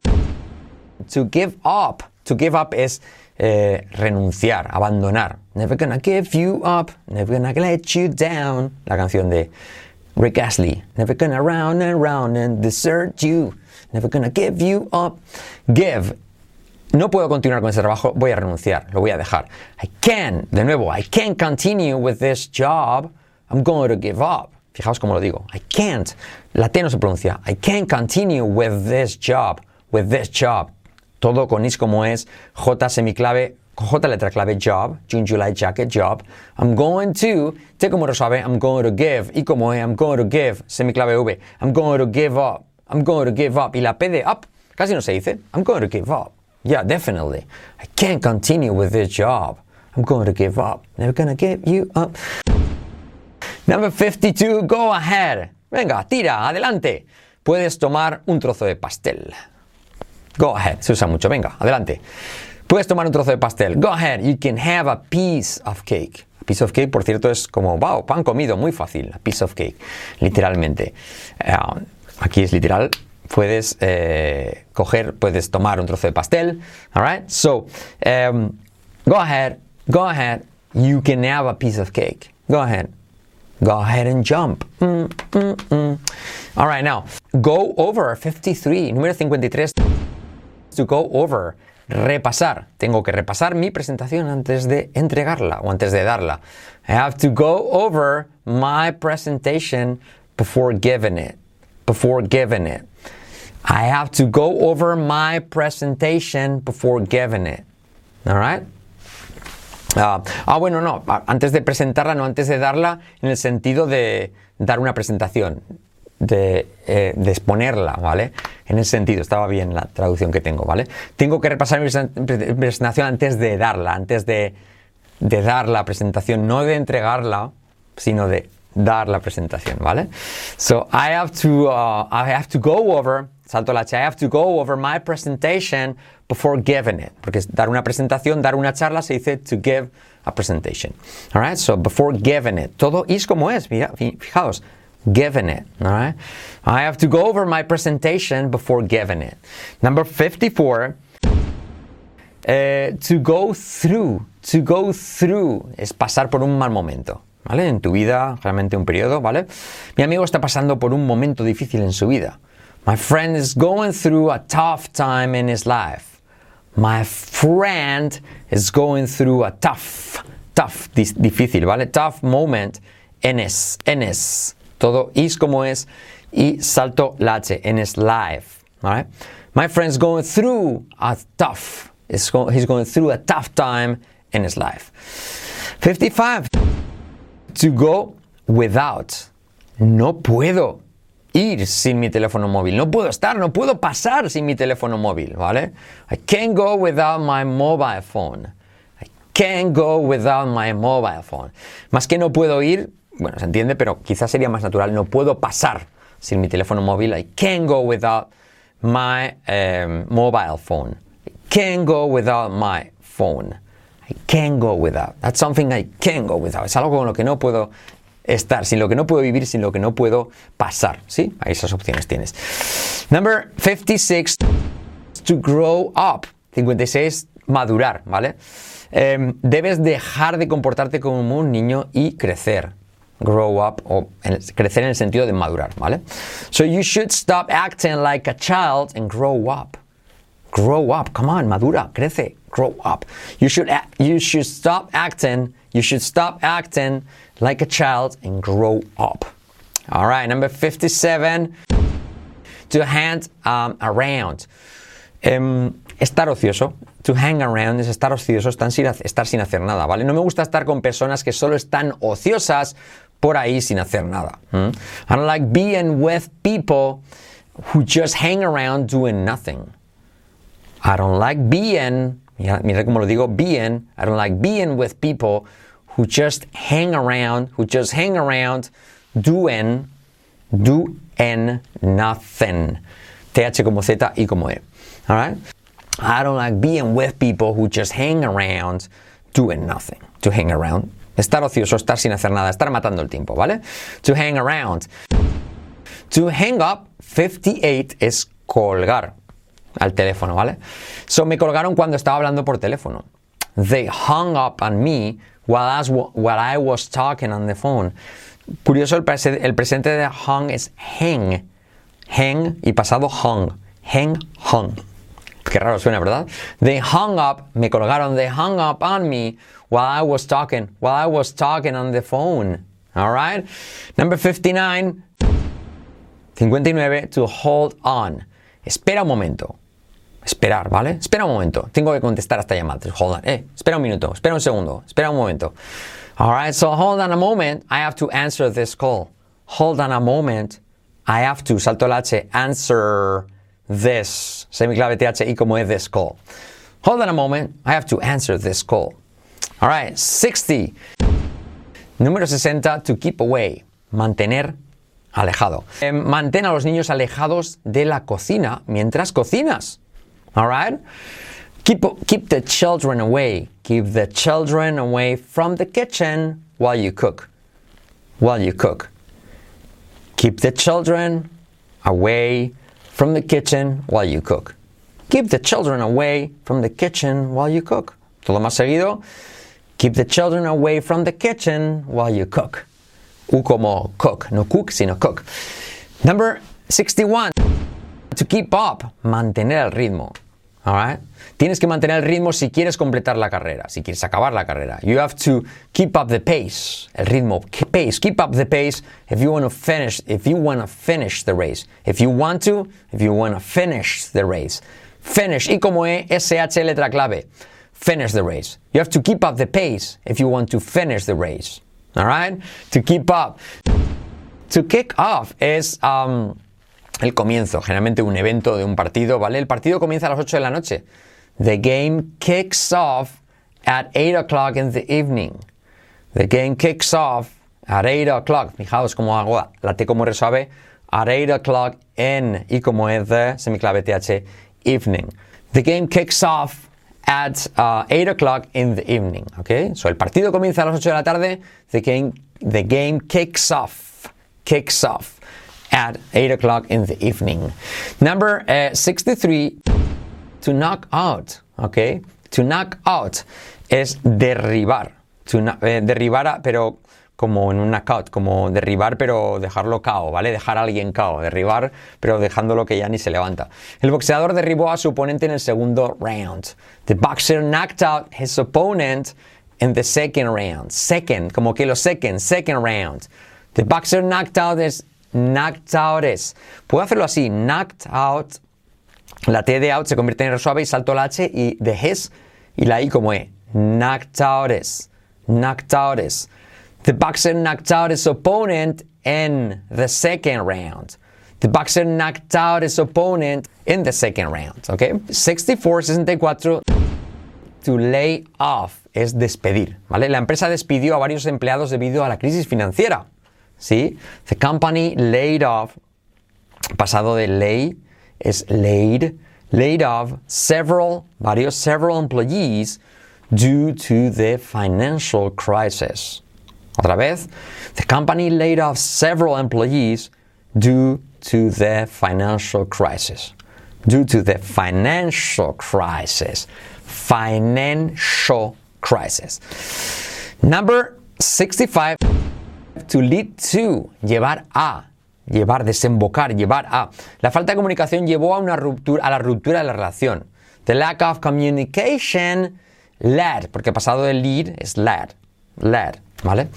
To give up. To give up es eh, renunciar, abandonar. Never gonna give you up, never gonna let you down. La canción de Rick Astley. Never gonna round and round and desert you. Never gonna give you up. Give. No puedo continuar con ese trabajo, voy a renunciar, lo voy a dejar. I can, de nuevo, I can't continue with this job. I'm going to give up. Fijaos cómo lo digo. I can't. La T no se pronuncia. I can't continue with this job. With this job. Todo con is como es. J semiclave. J letra clave job. June, July, jacket, job. I'm going to. T como lo sabe. I'm going to give. Y como es. I'm going to give. Semiclave V. I'm going to give up. I'm going to give up. Y la P de up casi no se dice. I'm going to give up. Yeah, definitely. I can't continue with this job. I'm going to give up. Never gonna give you up. Number 52, go ahead. Venga, tira, adelante. Puedes tomar un trozo de pastel. Go ahead, se usa mucho. Venga, adelante. Puedes tomar un trozo de pastel. Go ahead, you can have a piece of cake. A piece of cake, por cierto, es como, wow, pan comido, muy fácil. A piece of cake, literalmente. Eh, aquí es literal. Puedes eh, coger, puedes tomar un trozo de pastel. All right? So, um, go ahead, go ahead. You can have a piece of cake. Go ahead. Go ahead and jump. Mm, mm, mm. All right, now, go over 53, número 53. To go over, repasar. Tengo que repasar mi presentación antes de entregarla o antes de darla. I have to go over my presentation before giving it. Before giving it. I have to go over my presentation before giving it. All right? Ah, ah, bueno, no, antes de presentarla, no antes de darla, en el sentido de dar una presentación, de, eh, de exponerla, ¿vale? En ese sentido, estaba bien la traducción que tengo, ¿vale? Tengo que repasar mi presen- presentación antes de darla, antes de, dar la presentación, no de entregarla, sino de dar la presentación, ¿vale? So I have to, uh, I have to go over, salto la H, I have to go over my presentation before giving it. Porque dar una presentación, dar una charla, se dice to give a presentation. All right, so before giving it. Todo es como es, mira, fi- fijaos. Giving it, all right? I have to go over my presentation before giving it. Number 54, eh, to go through, to go through es pasar por un mal momento, ¿vale? En tu vida, realmente un periodo, ¿vale? Mi amigo está pasando por un momento difícil en su vida. My friend is going through a tough time in his life. My friend is going through a tough, tough, difícil, ¿vale? Tough moment en his, en his. Todo is como es y salto la H, en his life, ¿vale? My friend's going through a tough, he's going through a tough time in his life. 55. To go without. No puedo ir sin mi teléfono móvil. No puedo estar, no puedo pasar sin mi teléfono móvil, ¿vale? I can't go without my mobile phone. I can't go without my mobile phone. Más que no puedo ir, bueno, se entiende, pero quizás sería más natural, no puedo pasar sin mi teléfono móvil. I can't go without my um, mobile phone. I can't go without my phone. I can't go without. That's something I can't go without. Es algo con lo que no puedo estar, sin lo que no puedo vivir, sin lo que no puedo pasar. ¿Sí? Ahí esas opciones tienes. Number 56. To grow up. 56. Madurar, ¿vale? Em, debes dejar de comportarte como un niño y crecer. Grow up o en- crecer en el sentido de madurar, ¿vale? So you should stop acting like a child and grow up. Grow up, come on, madura, crece, grow up. You should you should stop acting, you should stop acting like a child and grow up. All right, number 57 to hang um, around. Em, estar ocioso. To hang around es estar ocioso, estar sin hacer nada, ¿vale? No me gusta estar con personas que solo están ociosas por ahí sin hacer nada. ¿m? I don't like being with people who just hang around doing nothing. I don't like being, mira, mira cómo lo digo, being, I don't like being with people who just hang around, who just hang around doing, doing nothing. TH como Z y como E. Alright? I don't like being with people who just hang around doing nothing. To hang around. Estar ocioso, estar sin hacer nada, estar matando el tiempo, ¿vale? To hang around. To hang up, 58 es colgar al teléfono, ¿vale? So me colgaron cuando estaba hablando por teléfono. They hung up on me while I was, talking on the phone. Curioso, el presente de hung es hang. Hang y pasado hung. Hang, hung. Qué raro suena, ¿verdad? They hung up, me colgaron, they hung up on me while I was talking, while I was talking on the phone. All right? Number 59, 59, to hold on. Espera un momento. Esperar, ¿vale? Espera un momento. Tengo que contestar a esta llamada. Hold on. Eh, espera un minuto. Espera un segundo. Espera un momento. All right, so hold on a moment. I have to answer this call. Hold on a moment. I have to, salto el H, answer this. Semiclave TH y como es this call. Hold on a moment. I have to answer this call. All right, 60. Número 60, to keep away. Mantener alejado. Eh, mantén a los niños alejados de la cocina mientras cocinas. All right? Keep, keep the children away. Keep the children away from the kitchen while you cook. While you cook. Keep the children away from the kitchen while you cook. Keep the children away from the kitchen while you cook. Todo más seguido. Keep the children away from the kitchen while you cook. U como cook, no cook, sino cook. Number 61. To keep up, mantener el ritmo. Tienes que mantener el ritmo si quieres completar la carrera, si quieres acabar la carrera. You have to keep up the pace, el ritmo, Keep pace, keep up the pace if you want to finish, if you want to finish the race. If you want to, if you want to finish the race. Finish, y como E, SH letra clave. Finish the race. You have to keep up the pace if you want to finish the race. All right? To keep up. To kick off es um, el comienzo, generalmente un evento de un partido, ¿vale? El partido comienza a las 8 de la noche. The game kicks off at 8 o'clock in the evening. The game kicks off At 8 o'clock. Fijaos cómo hago la T como resuave. At 8 o'clock in. Y como es the semiclave TH, evening. The game kicks off at uh, 8 o'clock in the evening. Okay? So el partido comienza a las 8 de la tarde. The game, the game kicks off. Kicks off at 8 o'clock in the evening. Number uh, 63, to knock out. Okay? To knock out es derribar. To eh, derribar, pero como en un knockout, como derribar pero dejarlo cao, ¿vale? Dejar a alguien cao, derribar pero dejándolo que ya ni se levanta. El boxeador derribó a su oponente en el segundo round. The boxer knocked out his opponent in the second round. Second, como que lo second, second round. The boxer knocked out his knocked out is. Puedo hacerlo así, knocked out la T de out se convierte en R suave y salto la H y de his y la I como E. Knocked out is. Knocked out is. The boxer knocked out his opponent in the second round. The boxer knocked out his opponent in the second round. Okay? 64, 64. To lay off es despedir, ¿vale? La empresa despidió a varios empleados debido a la crisis financiera. ¿Sí? The company laid off pasado de lay es laid, laid off several, varios, several employees due to the financial crisis. Otra vez, the company laid off several employees due to the financial crisis. Due to the financial crisis. Financial crisis. Number 65 to lead to, llevar a, llevar, desembocar, llevar a. La falta de comunicación llevó a una ruptura, a la ruptura de la relación. The lack of communication led, porque pasado de lead es led, led, ¿vale?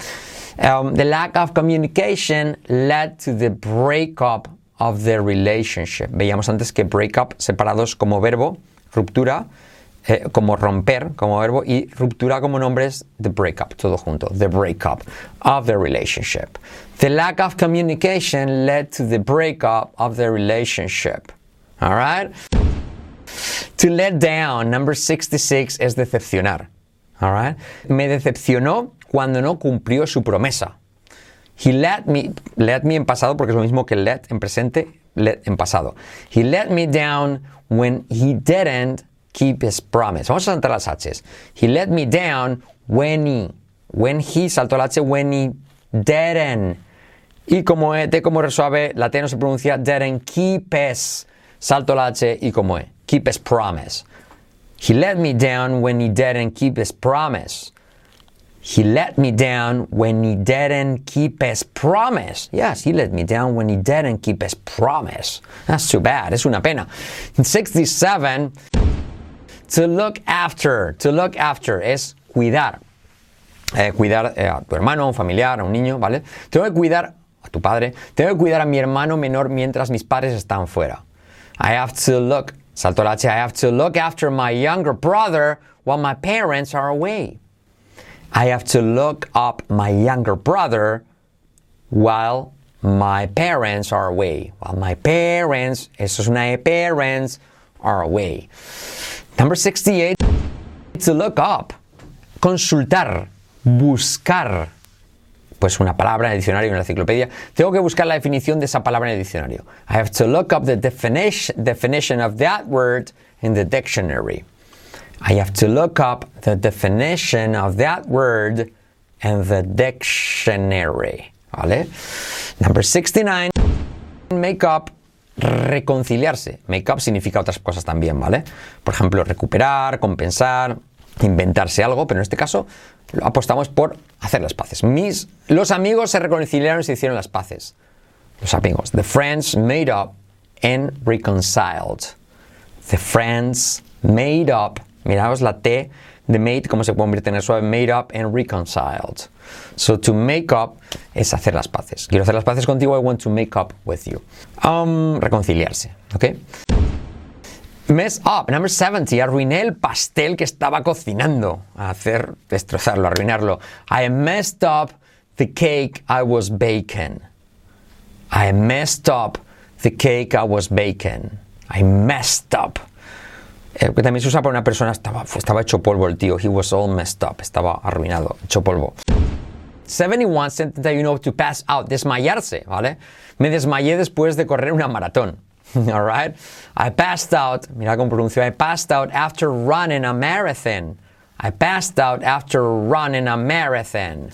Um, the lack of communication led to the breakup of the relationship. Veíamos antes que breakup separados como verbo, ruptura, como romper como verbo y ruptura como nombre es the breakup, todo junto, the breakup of the relationship. The lack of communication led to the breakup of the relationship. All right? To let down, number 66 es decepcionar. All right? Me decepcionó cuando no cumplió su promesa. He let me, let me en pasado porque es lo mismo que let en presente, let en pasado. He let me down when he didn't keep his promise. Vamos a saltar las H's. He let me down when he, when he, saltó la H, when he didn't. Y como E, T como resuave, la T no se pronuncia didn't keep his, salto la H y como E, keep his promise. He let me down when he didn't keep his promise. He let me down when he didn't keep his promise. Yes, he let me down when he didn't keep his promise. That's too bad. Es una pena. 67. To look after. To look after es cuidar. Eh, cuidar eh, a tu hermano, a un familiar, a un niño, ¿vale? Tengo que cuidar a tu padre. Tengo que cuidar a mi hermano menor mientras mis padres están fuera. I have to look. Salto la H. I have to look after my younger brother while my parents are away. I have to look up my younger brother while my parents are away. While my parents, eso es una E, parents are away. Number 68, to look up. Consultar, buscar. Pues una palabra en el diccionario, en la enciclopedia. Tengo que buscar la definición de esa palabra en el diccionario. I have to look up the definition, definition of that word in the dictionary. I have to look up the definition of that word in the dictionary. ¿Vale? Number 69. Make up, reconciliarse. Make up significa otras cosas también, ¿vale? Por ejemplo, recuperar, compensar, inventarse algo, pero en este caso apostamos por hacer las paces. Mis, los amigos se reconciliaron y se hicieron las paces. Los amigos. The friends made up and reconciled. The friends made up. Miraos la T de made, cómo se convierte en el suave, made up and reconciled. So to make up es hacer las paces. Quiero hacer las paces contigo, I want to make up with you. Um, reconciliarse, ¿ok? Mess up, number 70. Arruiné el pastel que estaba cocinando. Hacer, destrozarlo, arruinarlo. I messed up the cake I was baking. I messed up the cake I was baking. I messed up. Eh, que también se usa para una persona, estaba, estaba hecho polvo el tío. He was all messed up. Estaba arruinado, hecho polvo. 71, 71, to pass out, desmayarse, ¿vale? Me desmayé después de correr una maratón. Alright? I passed out, mira cómo pronuncio, I passed out after running a marathon. I passed out after running a marathon.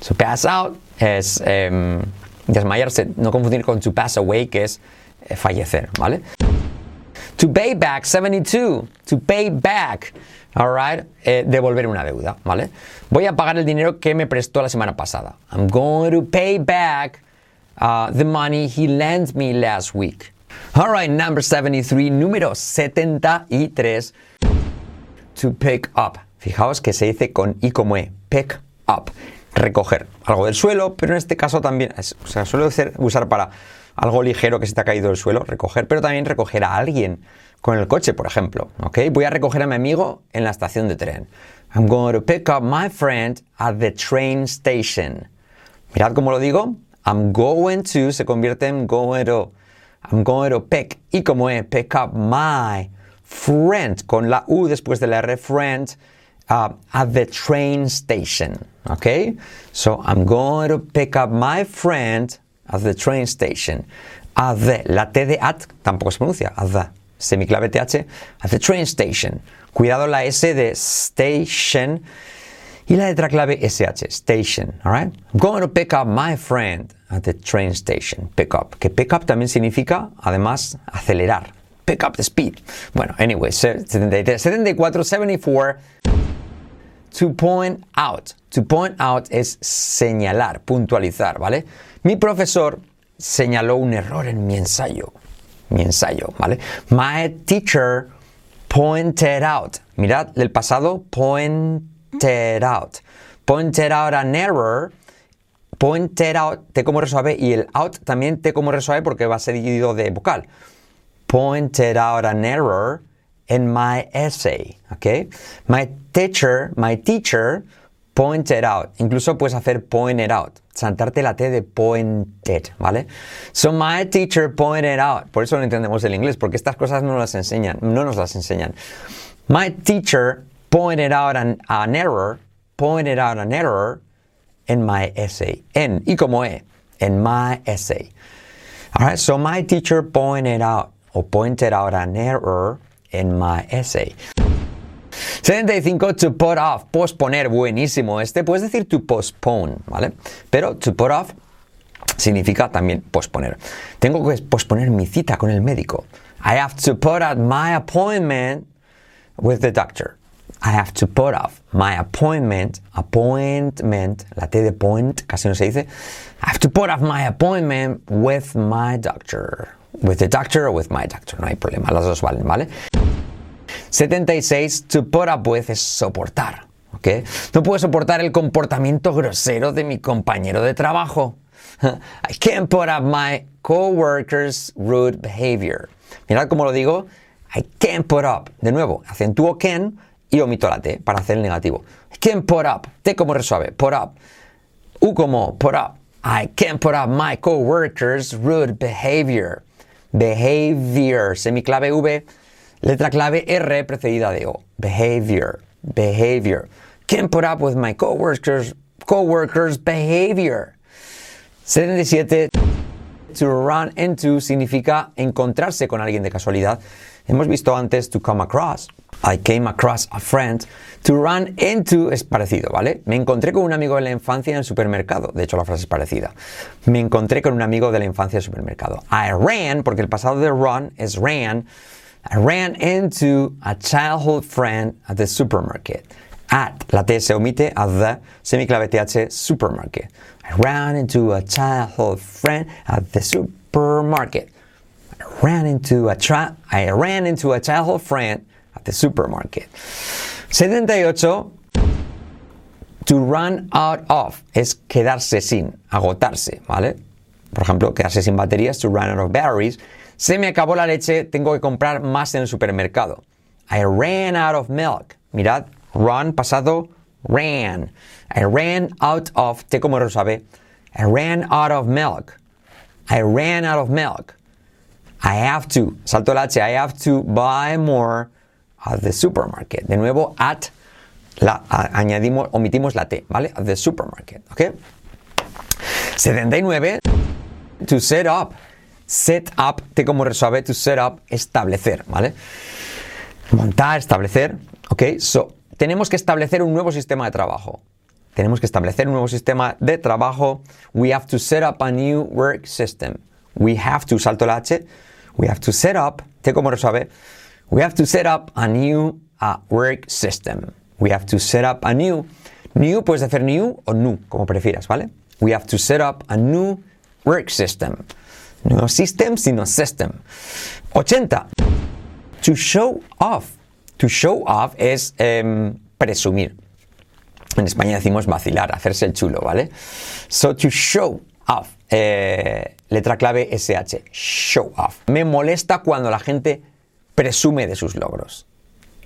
To pass out es em, desmayarse, no confundir con to pass away, que es eh, fallecer, ¿vale? To pay back 72. To pay back. Alright. Eh, devolver una deuda, ¿vale? Voy a pagar el dinero que me prestó la semana pasada. I'm going to pay back uh, the money he lent me last week. Alright, number 73. Número 73. To pick up. Fijaos que se dice con i como e. Pick up. Recoger algo del suelo, pero en este caso también, es- o sea, suele usar para algo ligero que se te ha caído del suelo, recoger, pero también recoger a alguien con el coche, por ejemplo. ¿ok? Voy a recoger a mi amigo en la estación de tren. I'm going to pick up my friend at the train station. Mirad cómo lo digo. I'm going to se convierte en going to. I'm going to pick. Y como es, pick up my friend con la U después de la R, friend, uh, at the train station. ¿Ok? So I'm going to pick up my friend at the train station. At the. La T de at tampoco se pronuncia. At the. Semiclave TH. At the train station. Cuidado la S de station. Y la letra clave SH, station, alright? I'm going to pick up my friend at the train station. Pick up. Que pick up también significa, además, acelerar. Pick up the speed. Bueno, anyway, 73, 74, 74. To point out. To point out es señalar, puntualizar, ¿vale? Mi profesor señaló un error en mi ensayo. Mi ensayo, ¿vale? My teacher pointed out. Mirad del pasado, pointed out. Pointed out an error. Pointed out, T como resuave, y el out también T como resuave porque va seguido de vocal. Pointed out an error in my essay, ¿ok? My teacher, my teacher pointed out. Incluso puedes hacer pointed out, saltarte la T de pointed, ¿vale? So my teacher pointed out. Por eso no entendemos el inglés, porque estas cosas no las enseñan, no nos las enseñan. My teacher pointed out an, an error, pointed out an error in my essay. En, y como E, in my essay. All right, so my teacher pointed out or pointed out an error in my essay. 75, to put off, posponer, buenísimo este. Puedes decir to postpone, ¿vale? Pero to put off significa también posponer. Tengo que posponer mi cita con el médico. I have to put out my appointment with the doctor. I have to put off my appointment, appointment, la T de point casi no se dice. I have to put off my appointment with my doctor. With the doctor or with my doctor, no hay problema, las dos valen, ¿vale? 76, to put up with es soportar, ¿ok? No puedo soportar el comportamiento grosero de mi compañero de trabajo. I can't put up my coworker's rude behavior. Mirad cómo lo digo. I can't put up. De nuevo, acentúo can y omito la T para hacer el negativo. I can't put up. T como resuave. Put up. U como put up. I can't put up my coworker's rude behavior. Behavior. Semiclave V. Letra clave R precedida de O. Behavior. Behavior. Can't put up with my coworkers, coworkers' behavior. 77. To run into significa encontrarse con alguien de casualidad. Hemos visto antes to come across. I came across a friend. To run into es parecido, ¿vale? Me encontré con un amigo de la infancia en el supermercado. De hecho, la frase es parecida. Me encontré con un amigo de la infancia en el supermercado. I ran, porque el pasado de run es ran. I ran into a childhood friend at the supermarket. At, la T se omite, at the, semiclave TH, supermarket. I ran into a childhood friend at the supermarket. I ran into a I ran into a childhood friend the supermarket. 78. To run out of es quedarse sin, agotarse, ¿vale? Por ejemplo, quedarse sin baterías, to run out of batteries. Se me acabó la leche, tengo que comprar más en el supermercado. I ran out of milk. Mirad, run pasado, ran. I ran out of, T como lo sabe. I ran out of milk. I ran out of milk. I have to, salto el H, I have to buy more at the supermarket. De nuevo, at La, añadimos, omitimos la T, ¿vale? At the supermarket, ¿ok? 79. To set up. Set up, T como resuave, to set up, establecer, ¿vale? Montar, establecer, ¿ok? So, tenemos que establecer un nuevo sistema de trabajo. Tenemos que establecer un nuevo sistema de trabajo. We have to set up a new work system. We have to, salto la H. We have to set up, T como resuave. We have to set up a new uh, work system. We have to set up a new. New puedes hacer new o new, como prefieras, ¿vale? We have to set up a new work system. No system, sino system. 80. To show off. To show off es em, presumir. En España decimos vacilar, hacerse el chulo, ¿vale? So to show off. eh, letra clave SH. Show off. Me molesta cuando la gente presume de sus logros.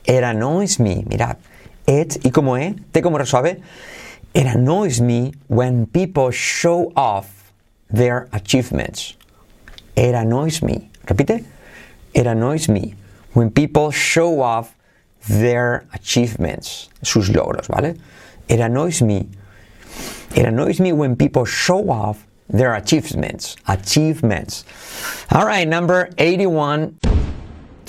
It annoys me. Mirad. It y como E, T como resuave. It annoys me when people show off their achievements. It annoys me. Repite. It annoys me when people show off their achievements, sus logros, ¿vale? It annoys me. It annoys me when people show off their achievements. Achievements. All right, number 81.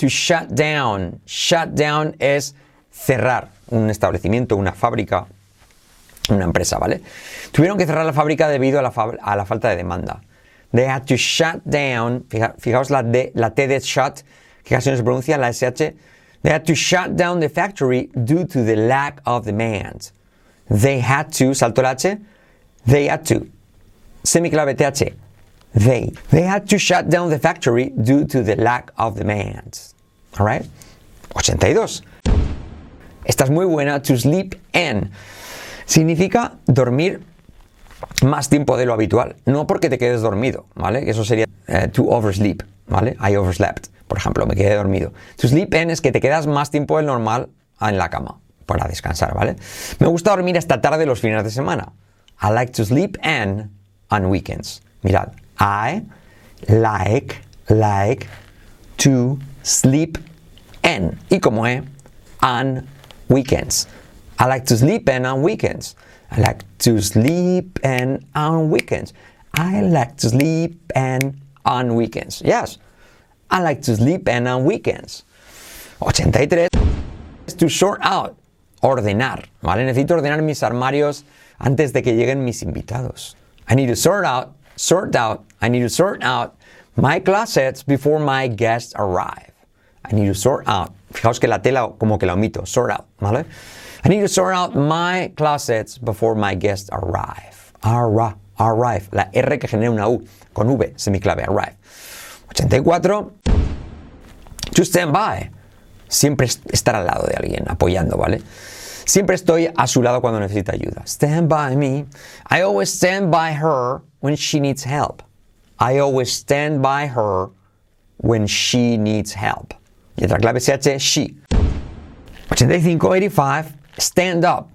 To shut down. Shut down es cerrar un establecimiento, una fábrica, una empresa, ¿vale? Tuvieron que cerrar la fábrica debido a la, fab- a la falta de demanda. They had to shut down, fija- fijaos la, D, la T de shut, que casi no se pronuncia, la SH. They had to shut down the factory due to the lack of demand. They had to, salto la H, they had to. Semiclave TH. They. Had to shut down the factory due to the lack of demand. Alright? 82. Esta es muy buena. To sleep in. Significa dormir más tiempo de lo habitual. No porque te quedes dormido, ¿vale? Eso sería eh, to oversleep, ¿vale? I overslept, por ejemplo, me quedé dormido. To sleep in es que te quedas más tiempo del normal en la cama para descansar, ¿vale? Me gusta dormir hasta tarde los fines de semana. I like to sleep in on weekends. Mirad, I like, like to sleep in. Y como E, on weekends. I like to sleep in on weekends. I like to sleep in on weekends. I like to sleep in on weekends. Yes. I like to sleep in on weekends. 83 es to sort out. Ordenar. ¿Vale? Necesito ordenar mis armarios antes de que lleguen mis invitados. I need to sort out, sort out, I need to sort out my closets before my guests arrive. I need to sort out. Fijaos que la tela como que la omito. Sort out, ¿vale? I need to sort out my closets before my guests arrive. Arra, arrive. La R que genera una U con V, semiclave, arrive. 84. To stand by. Siempre est- estar al lado de alguien, apoyando, ¿vale? Siempre estoy a su lado cuando necesita ayuda. Stand by me. I always stand by her when she needs help. I always stand by her when she needs help. Y otra clave SH, she. 85, 85, stand up.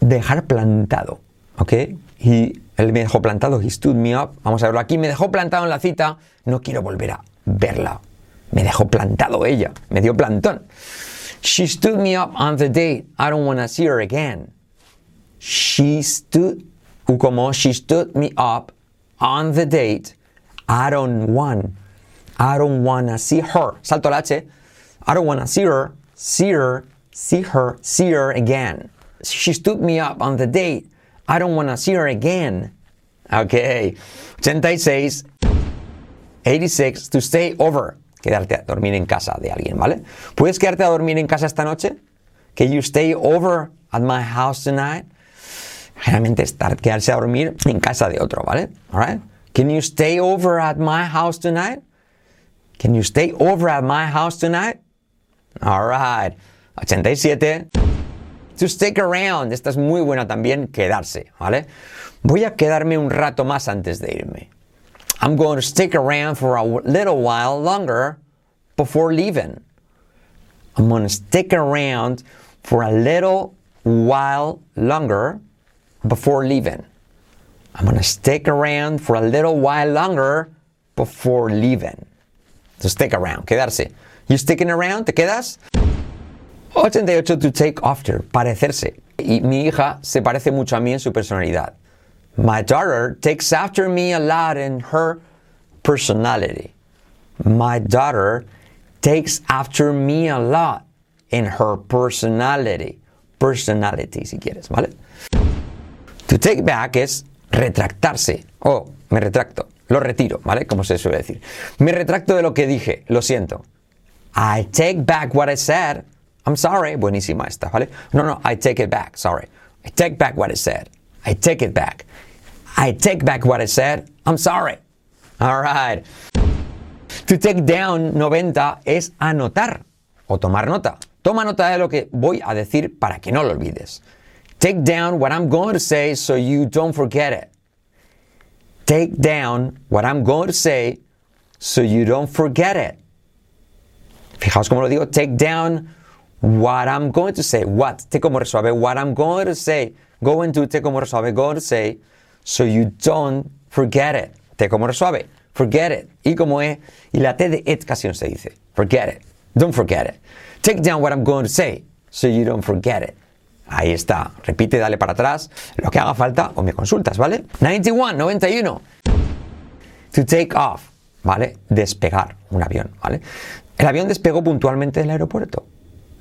Dejar plantado. ¿Ok? Y él me dejó plantado, he stood me up. Vamos a verlo aquí. Me dejó plantado en la cita. No quiero volver a verla. Me dejó plantado ella. Me dio plantón. She stood me up on the date. I don't want to see her again. She stood, como she stood me up on the date. I don't want, I don't wanna see her. Salto la H. I don't wanna see her, see her, see her, see her again. She stood me up on the date. I don't wanna see her again. Ok. 86. 86. To stay over. Quedarte a dormir en casa de alguien, ¿vale? ¿Puedes quedarte a dormir en casa esta noche? Can you stay over at my house tonight? Generalmente estar, quedarse a dormir en casa de otro, ¿vale? Alright? Can you stay over at my house tonight? Can you stay over at my house tonight? Alright. 87. To stick around. Esta es muy buena también, quedarse, ¿vale? Voy a quedarme un rato más antes de irme. I'm going to stick around for a little while longer before leaving. I'm going to stick around for a little while longer before leaving. I'm going to stick around for a little while longer before leaving. To stick around, quedarse. You sticking around? ¿Te quedas? 88 to take after, parecerse. Y mi hija se parece mucho a mí en su personalidad. My daughter takes after me a lot in her personality. My daughter takes after me a lot in her personality. Personality, si quieres, ¿vale? To take back es retractarse. Oh, me retracto. Lo retiro, ¿vale? Como se suele decir. Me retracto de lo que dije. Lo siento. I take back what I said. I'm sorry. Buenísima esta, ¿vale? No, no, I take it back. Sorry. I take back what I said. I take it back. I take back what I said. I'm sorry. All right. To take down 90 es anotar o tomar nota. Toma nota de lo que voy a decir para que no lo olvides. Take down what I'm going to say so you don't forget it. Take down what I'm going to say so you don't forget it. Fijaos cómo lo digo. Take down what I'm going to say. What, T como resuelve. What I'm going to say. Going to, T como resuelve. Going to say so you don't forget it. T como resuelve. Forget it. Y como E. Y la T de it casi se dice. Forget it. Don't forget it. Take down what I'm going to say so you don't forget it. Ahí está. Repite, dale para atrás. Lo que haga falta o me consultas, ¿vale? 91, 91. To take off, ¿vale? Despegar un avión, ¿vale? El avión despegó puntualmente del aeropuerto.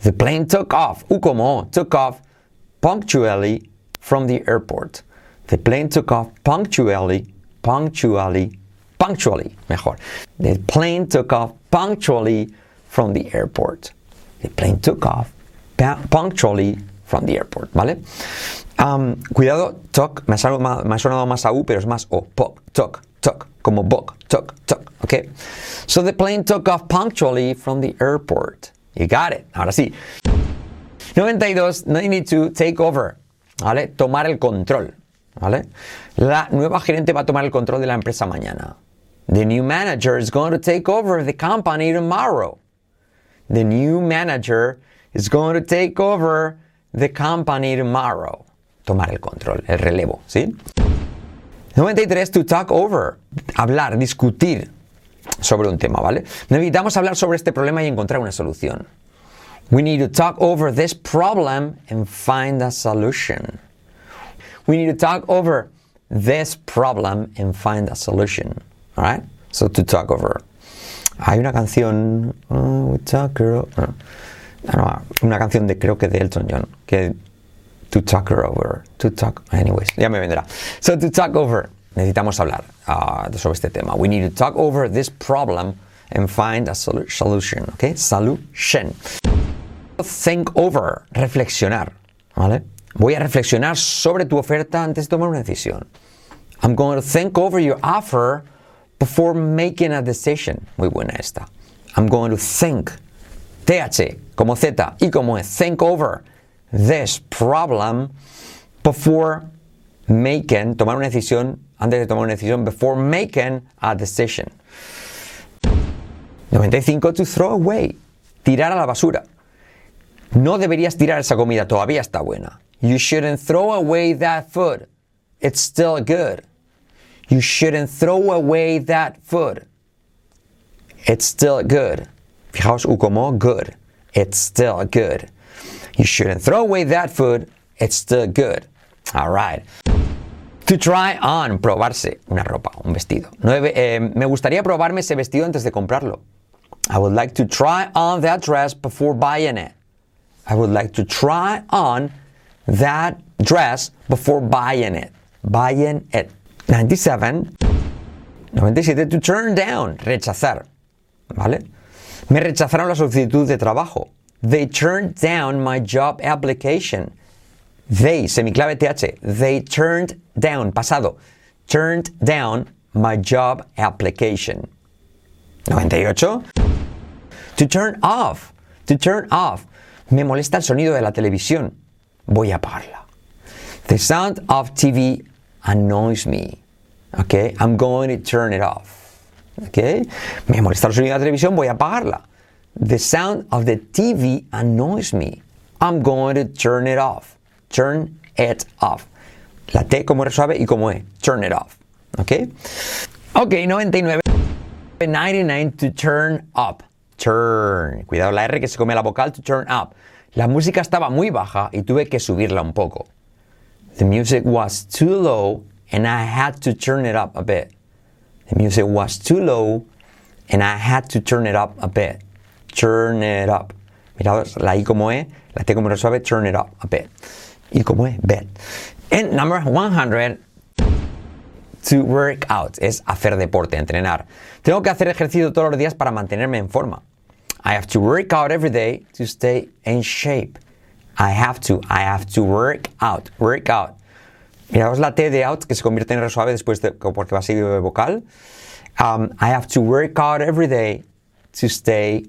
The plane took off. U como O, took off punctually from the airport. The plane took off punctually, punctually, punctually, mejor. The plane took off punctually from the airport. The plane took off punctually from the airport, ¿vale? Cuidado, toc, me ha, sonado más, a U, pero es más O, poc, toc, toc, como boc, toc, toc, ¿ok? So the plane took off punctually from the airport. You got it, ahora sí. 92, 92, take over, ¿vale? Tomar el control, ¿vale? La nueva gerente va a tomar el control de la empresa mañana. The new manager is going to take over the company tomorrow. The new manager is going to take over the company tomorrow. Tomar el control, el relevo, ¿sí? 93, to talk over. Hablar, discutir sobre un tema, ¿vale? Necesitamos hablar sobre este problema y encontrar una solución. We need to talk over this problem and find a solution. We need to talk over this problem and find a solution. All right? So to talk over. Hay una canción, oh, we talk girl. Ah, una canción de creo que de Elton John, que to talk her over, to talk, anyways, ya me vendrá. So to talk over, necesitamos hablar uh, sobre este tema. We need to talk over this problem and find a solu- solution, okay? Solution. Think over, reflexionar, ¿vale? Voy a reflexionar sobre tu oferta antes de tomar una decisión. I'm going to think over your offer before making a decision. Muy buena esta. I'm going to think TH como Z y como E, think over this problem before making, tomar una decisión, antes de tomar una decisión, before making a decision. 95 to throw away, tirar a la basura. No deberías tirar esa comida, todavía está buena. You shouldn't throw away that food. It's still good. You shouldn't throw away that food. It's still good. Fijaos U como good. It's still good. You shouldn't throw away that food. It's still good. All right. To try on, probarse una ropa, un vestido. Eh, me gustaría probarme ese vestido antes de comprarlo. I would like to try on that dress before buying it. I would like to try on that dress before buying it. Buying it. 97. 97. To turn down, rechazar. ¿Vale? Me rechazaron la solicitud de trabajo. They turned down my job application. They, semiclave TH. They turned down, pasado. Turned down my job application. 98. To turn off. To turn off. Me molesta el sonido de la televisión. Voy a apagarla. The sound of TV annoys me. Okay, I'm going to turn it off. Okay, me molesta el sonido de la televisión, voy a apagarla. The sound of the TV annoys me. I'm going to turn it off. Turn it off. La T como resuave y como E. Turn it off. Okay. Ok, 99. 99 to turn up. Turn. Cuidado la R que se come la vocal to turn up. La música estaba muy baja y tuve que subirla un poco. The music was too low and I had to turn it up a bit. The music was too low and I had to turn it up a bit. Turn it up. Miraos, la I como E, la T como turn it up a bit. Y como E, bit. And number 100, to work out, es hacer deporte, entrenar. Tengo que hacer ejercicio todos los días para mantenerme en forma. I have to work out every day to stay in shape. I have to, I have to work out, work out. Miraos la T de out que se convierte en R suave después de, porque va seguido de vocal. Um, I have to work out every day to stay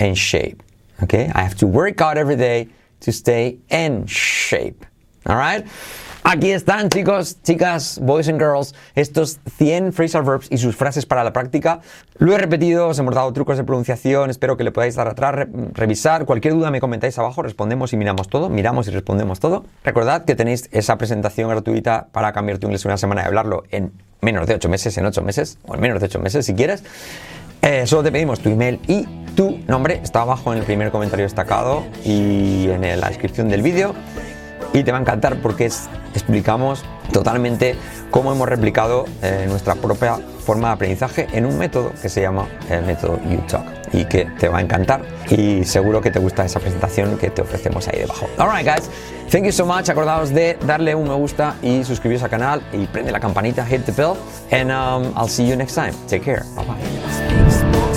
in shape. Okay? I have to work out every day to stay in shape. All right? Aquí están, chicos, chicas, boys and girls, estos 100 phrasal verbs y sus frases para la práctica. Lo he repetido, os hemos dado trucos de pronunciación, espero que le podáis dar atrás, re- revisar. Cualquier duda me comentáis abajo, respondemos y miramos todo, miramos y respondemos todo. Recordad que tenéis esa presentación gratuita para cambiar tu inglés en una semana y hablarlo en menos de 8 meses, en 8 meses, o en menos de 8 meses si quieres. Eh, solo te pedimos tu email y tu nombre, está abajo en el primer comentario destacado y en la descripción del vídeo y te va a encantar porque es- explicamos totalmente cómo hemos replicado eh, nuestra propia forma de aprendizaje en un método que se llama el método UTalk y que te va a encantar y seguro que te gusta esa presentación que te ofrecemos ahí debajo. Alright guys, thank you so much. Acordaos de darle un me gusta y suscribiros al canal y prende la campanita, hit the bell and um, I'll see you next time. Take care. Bye bye.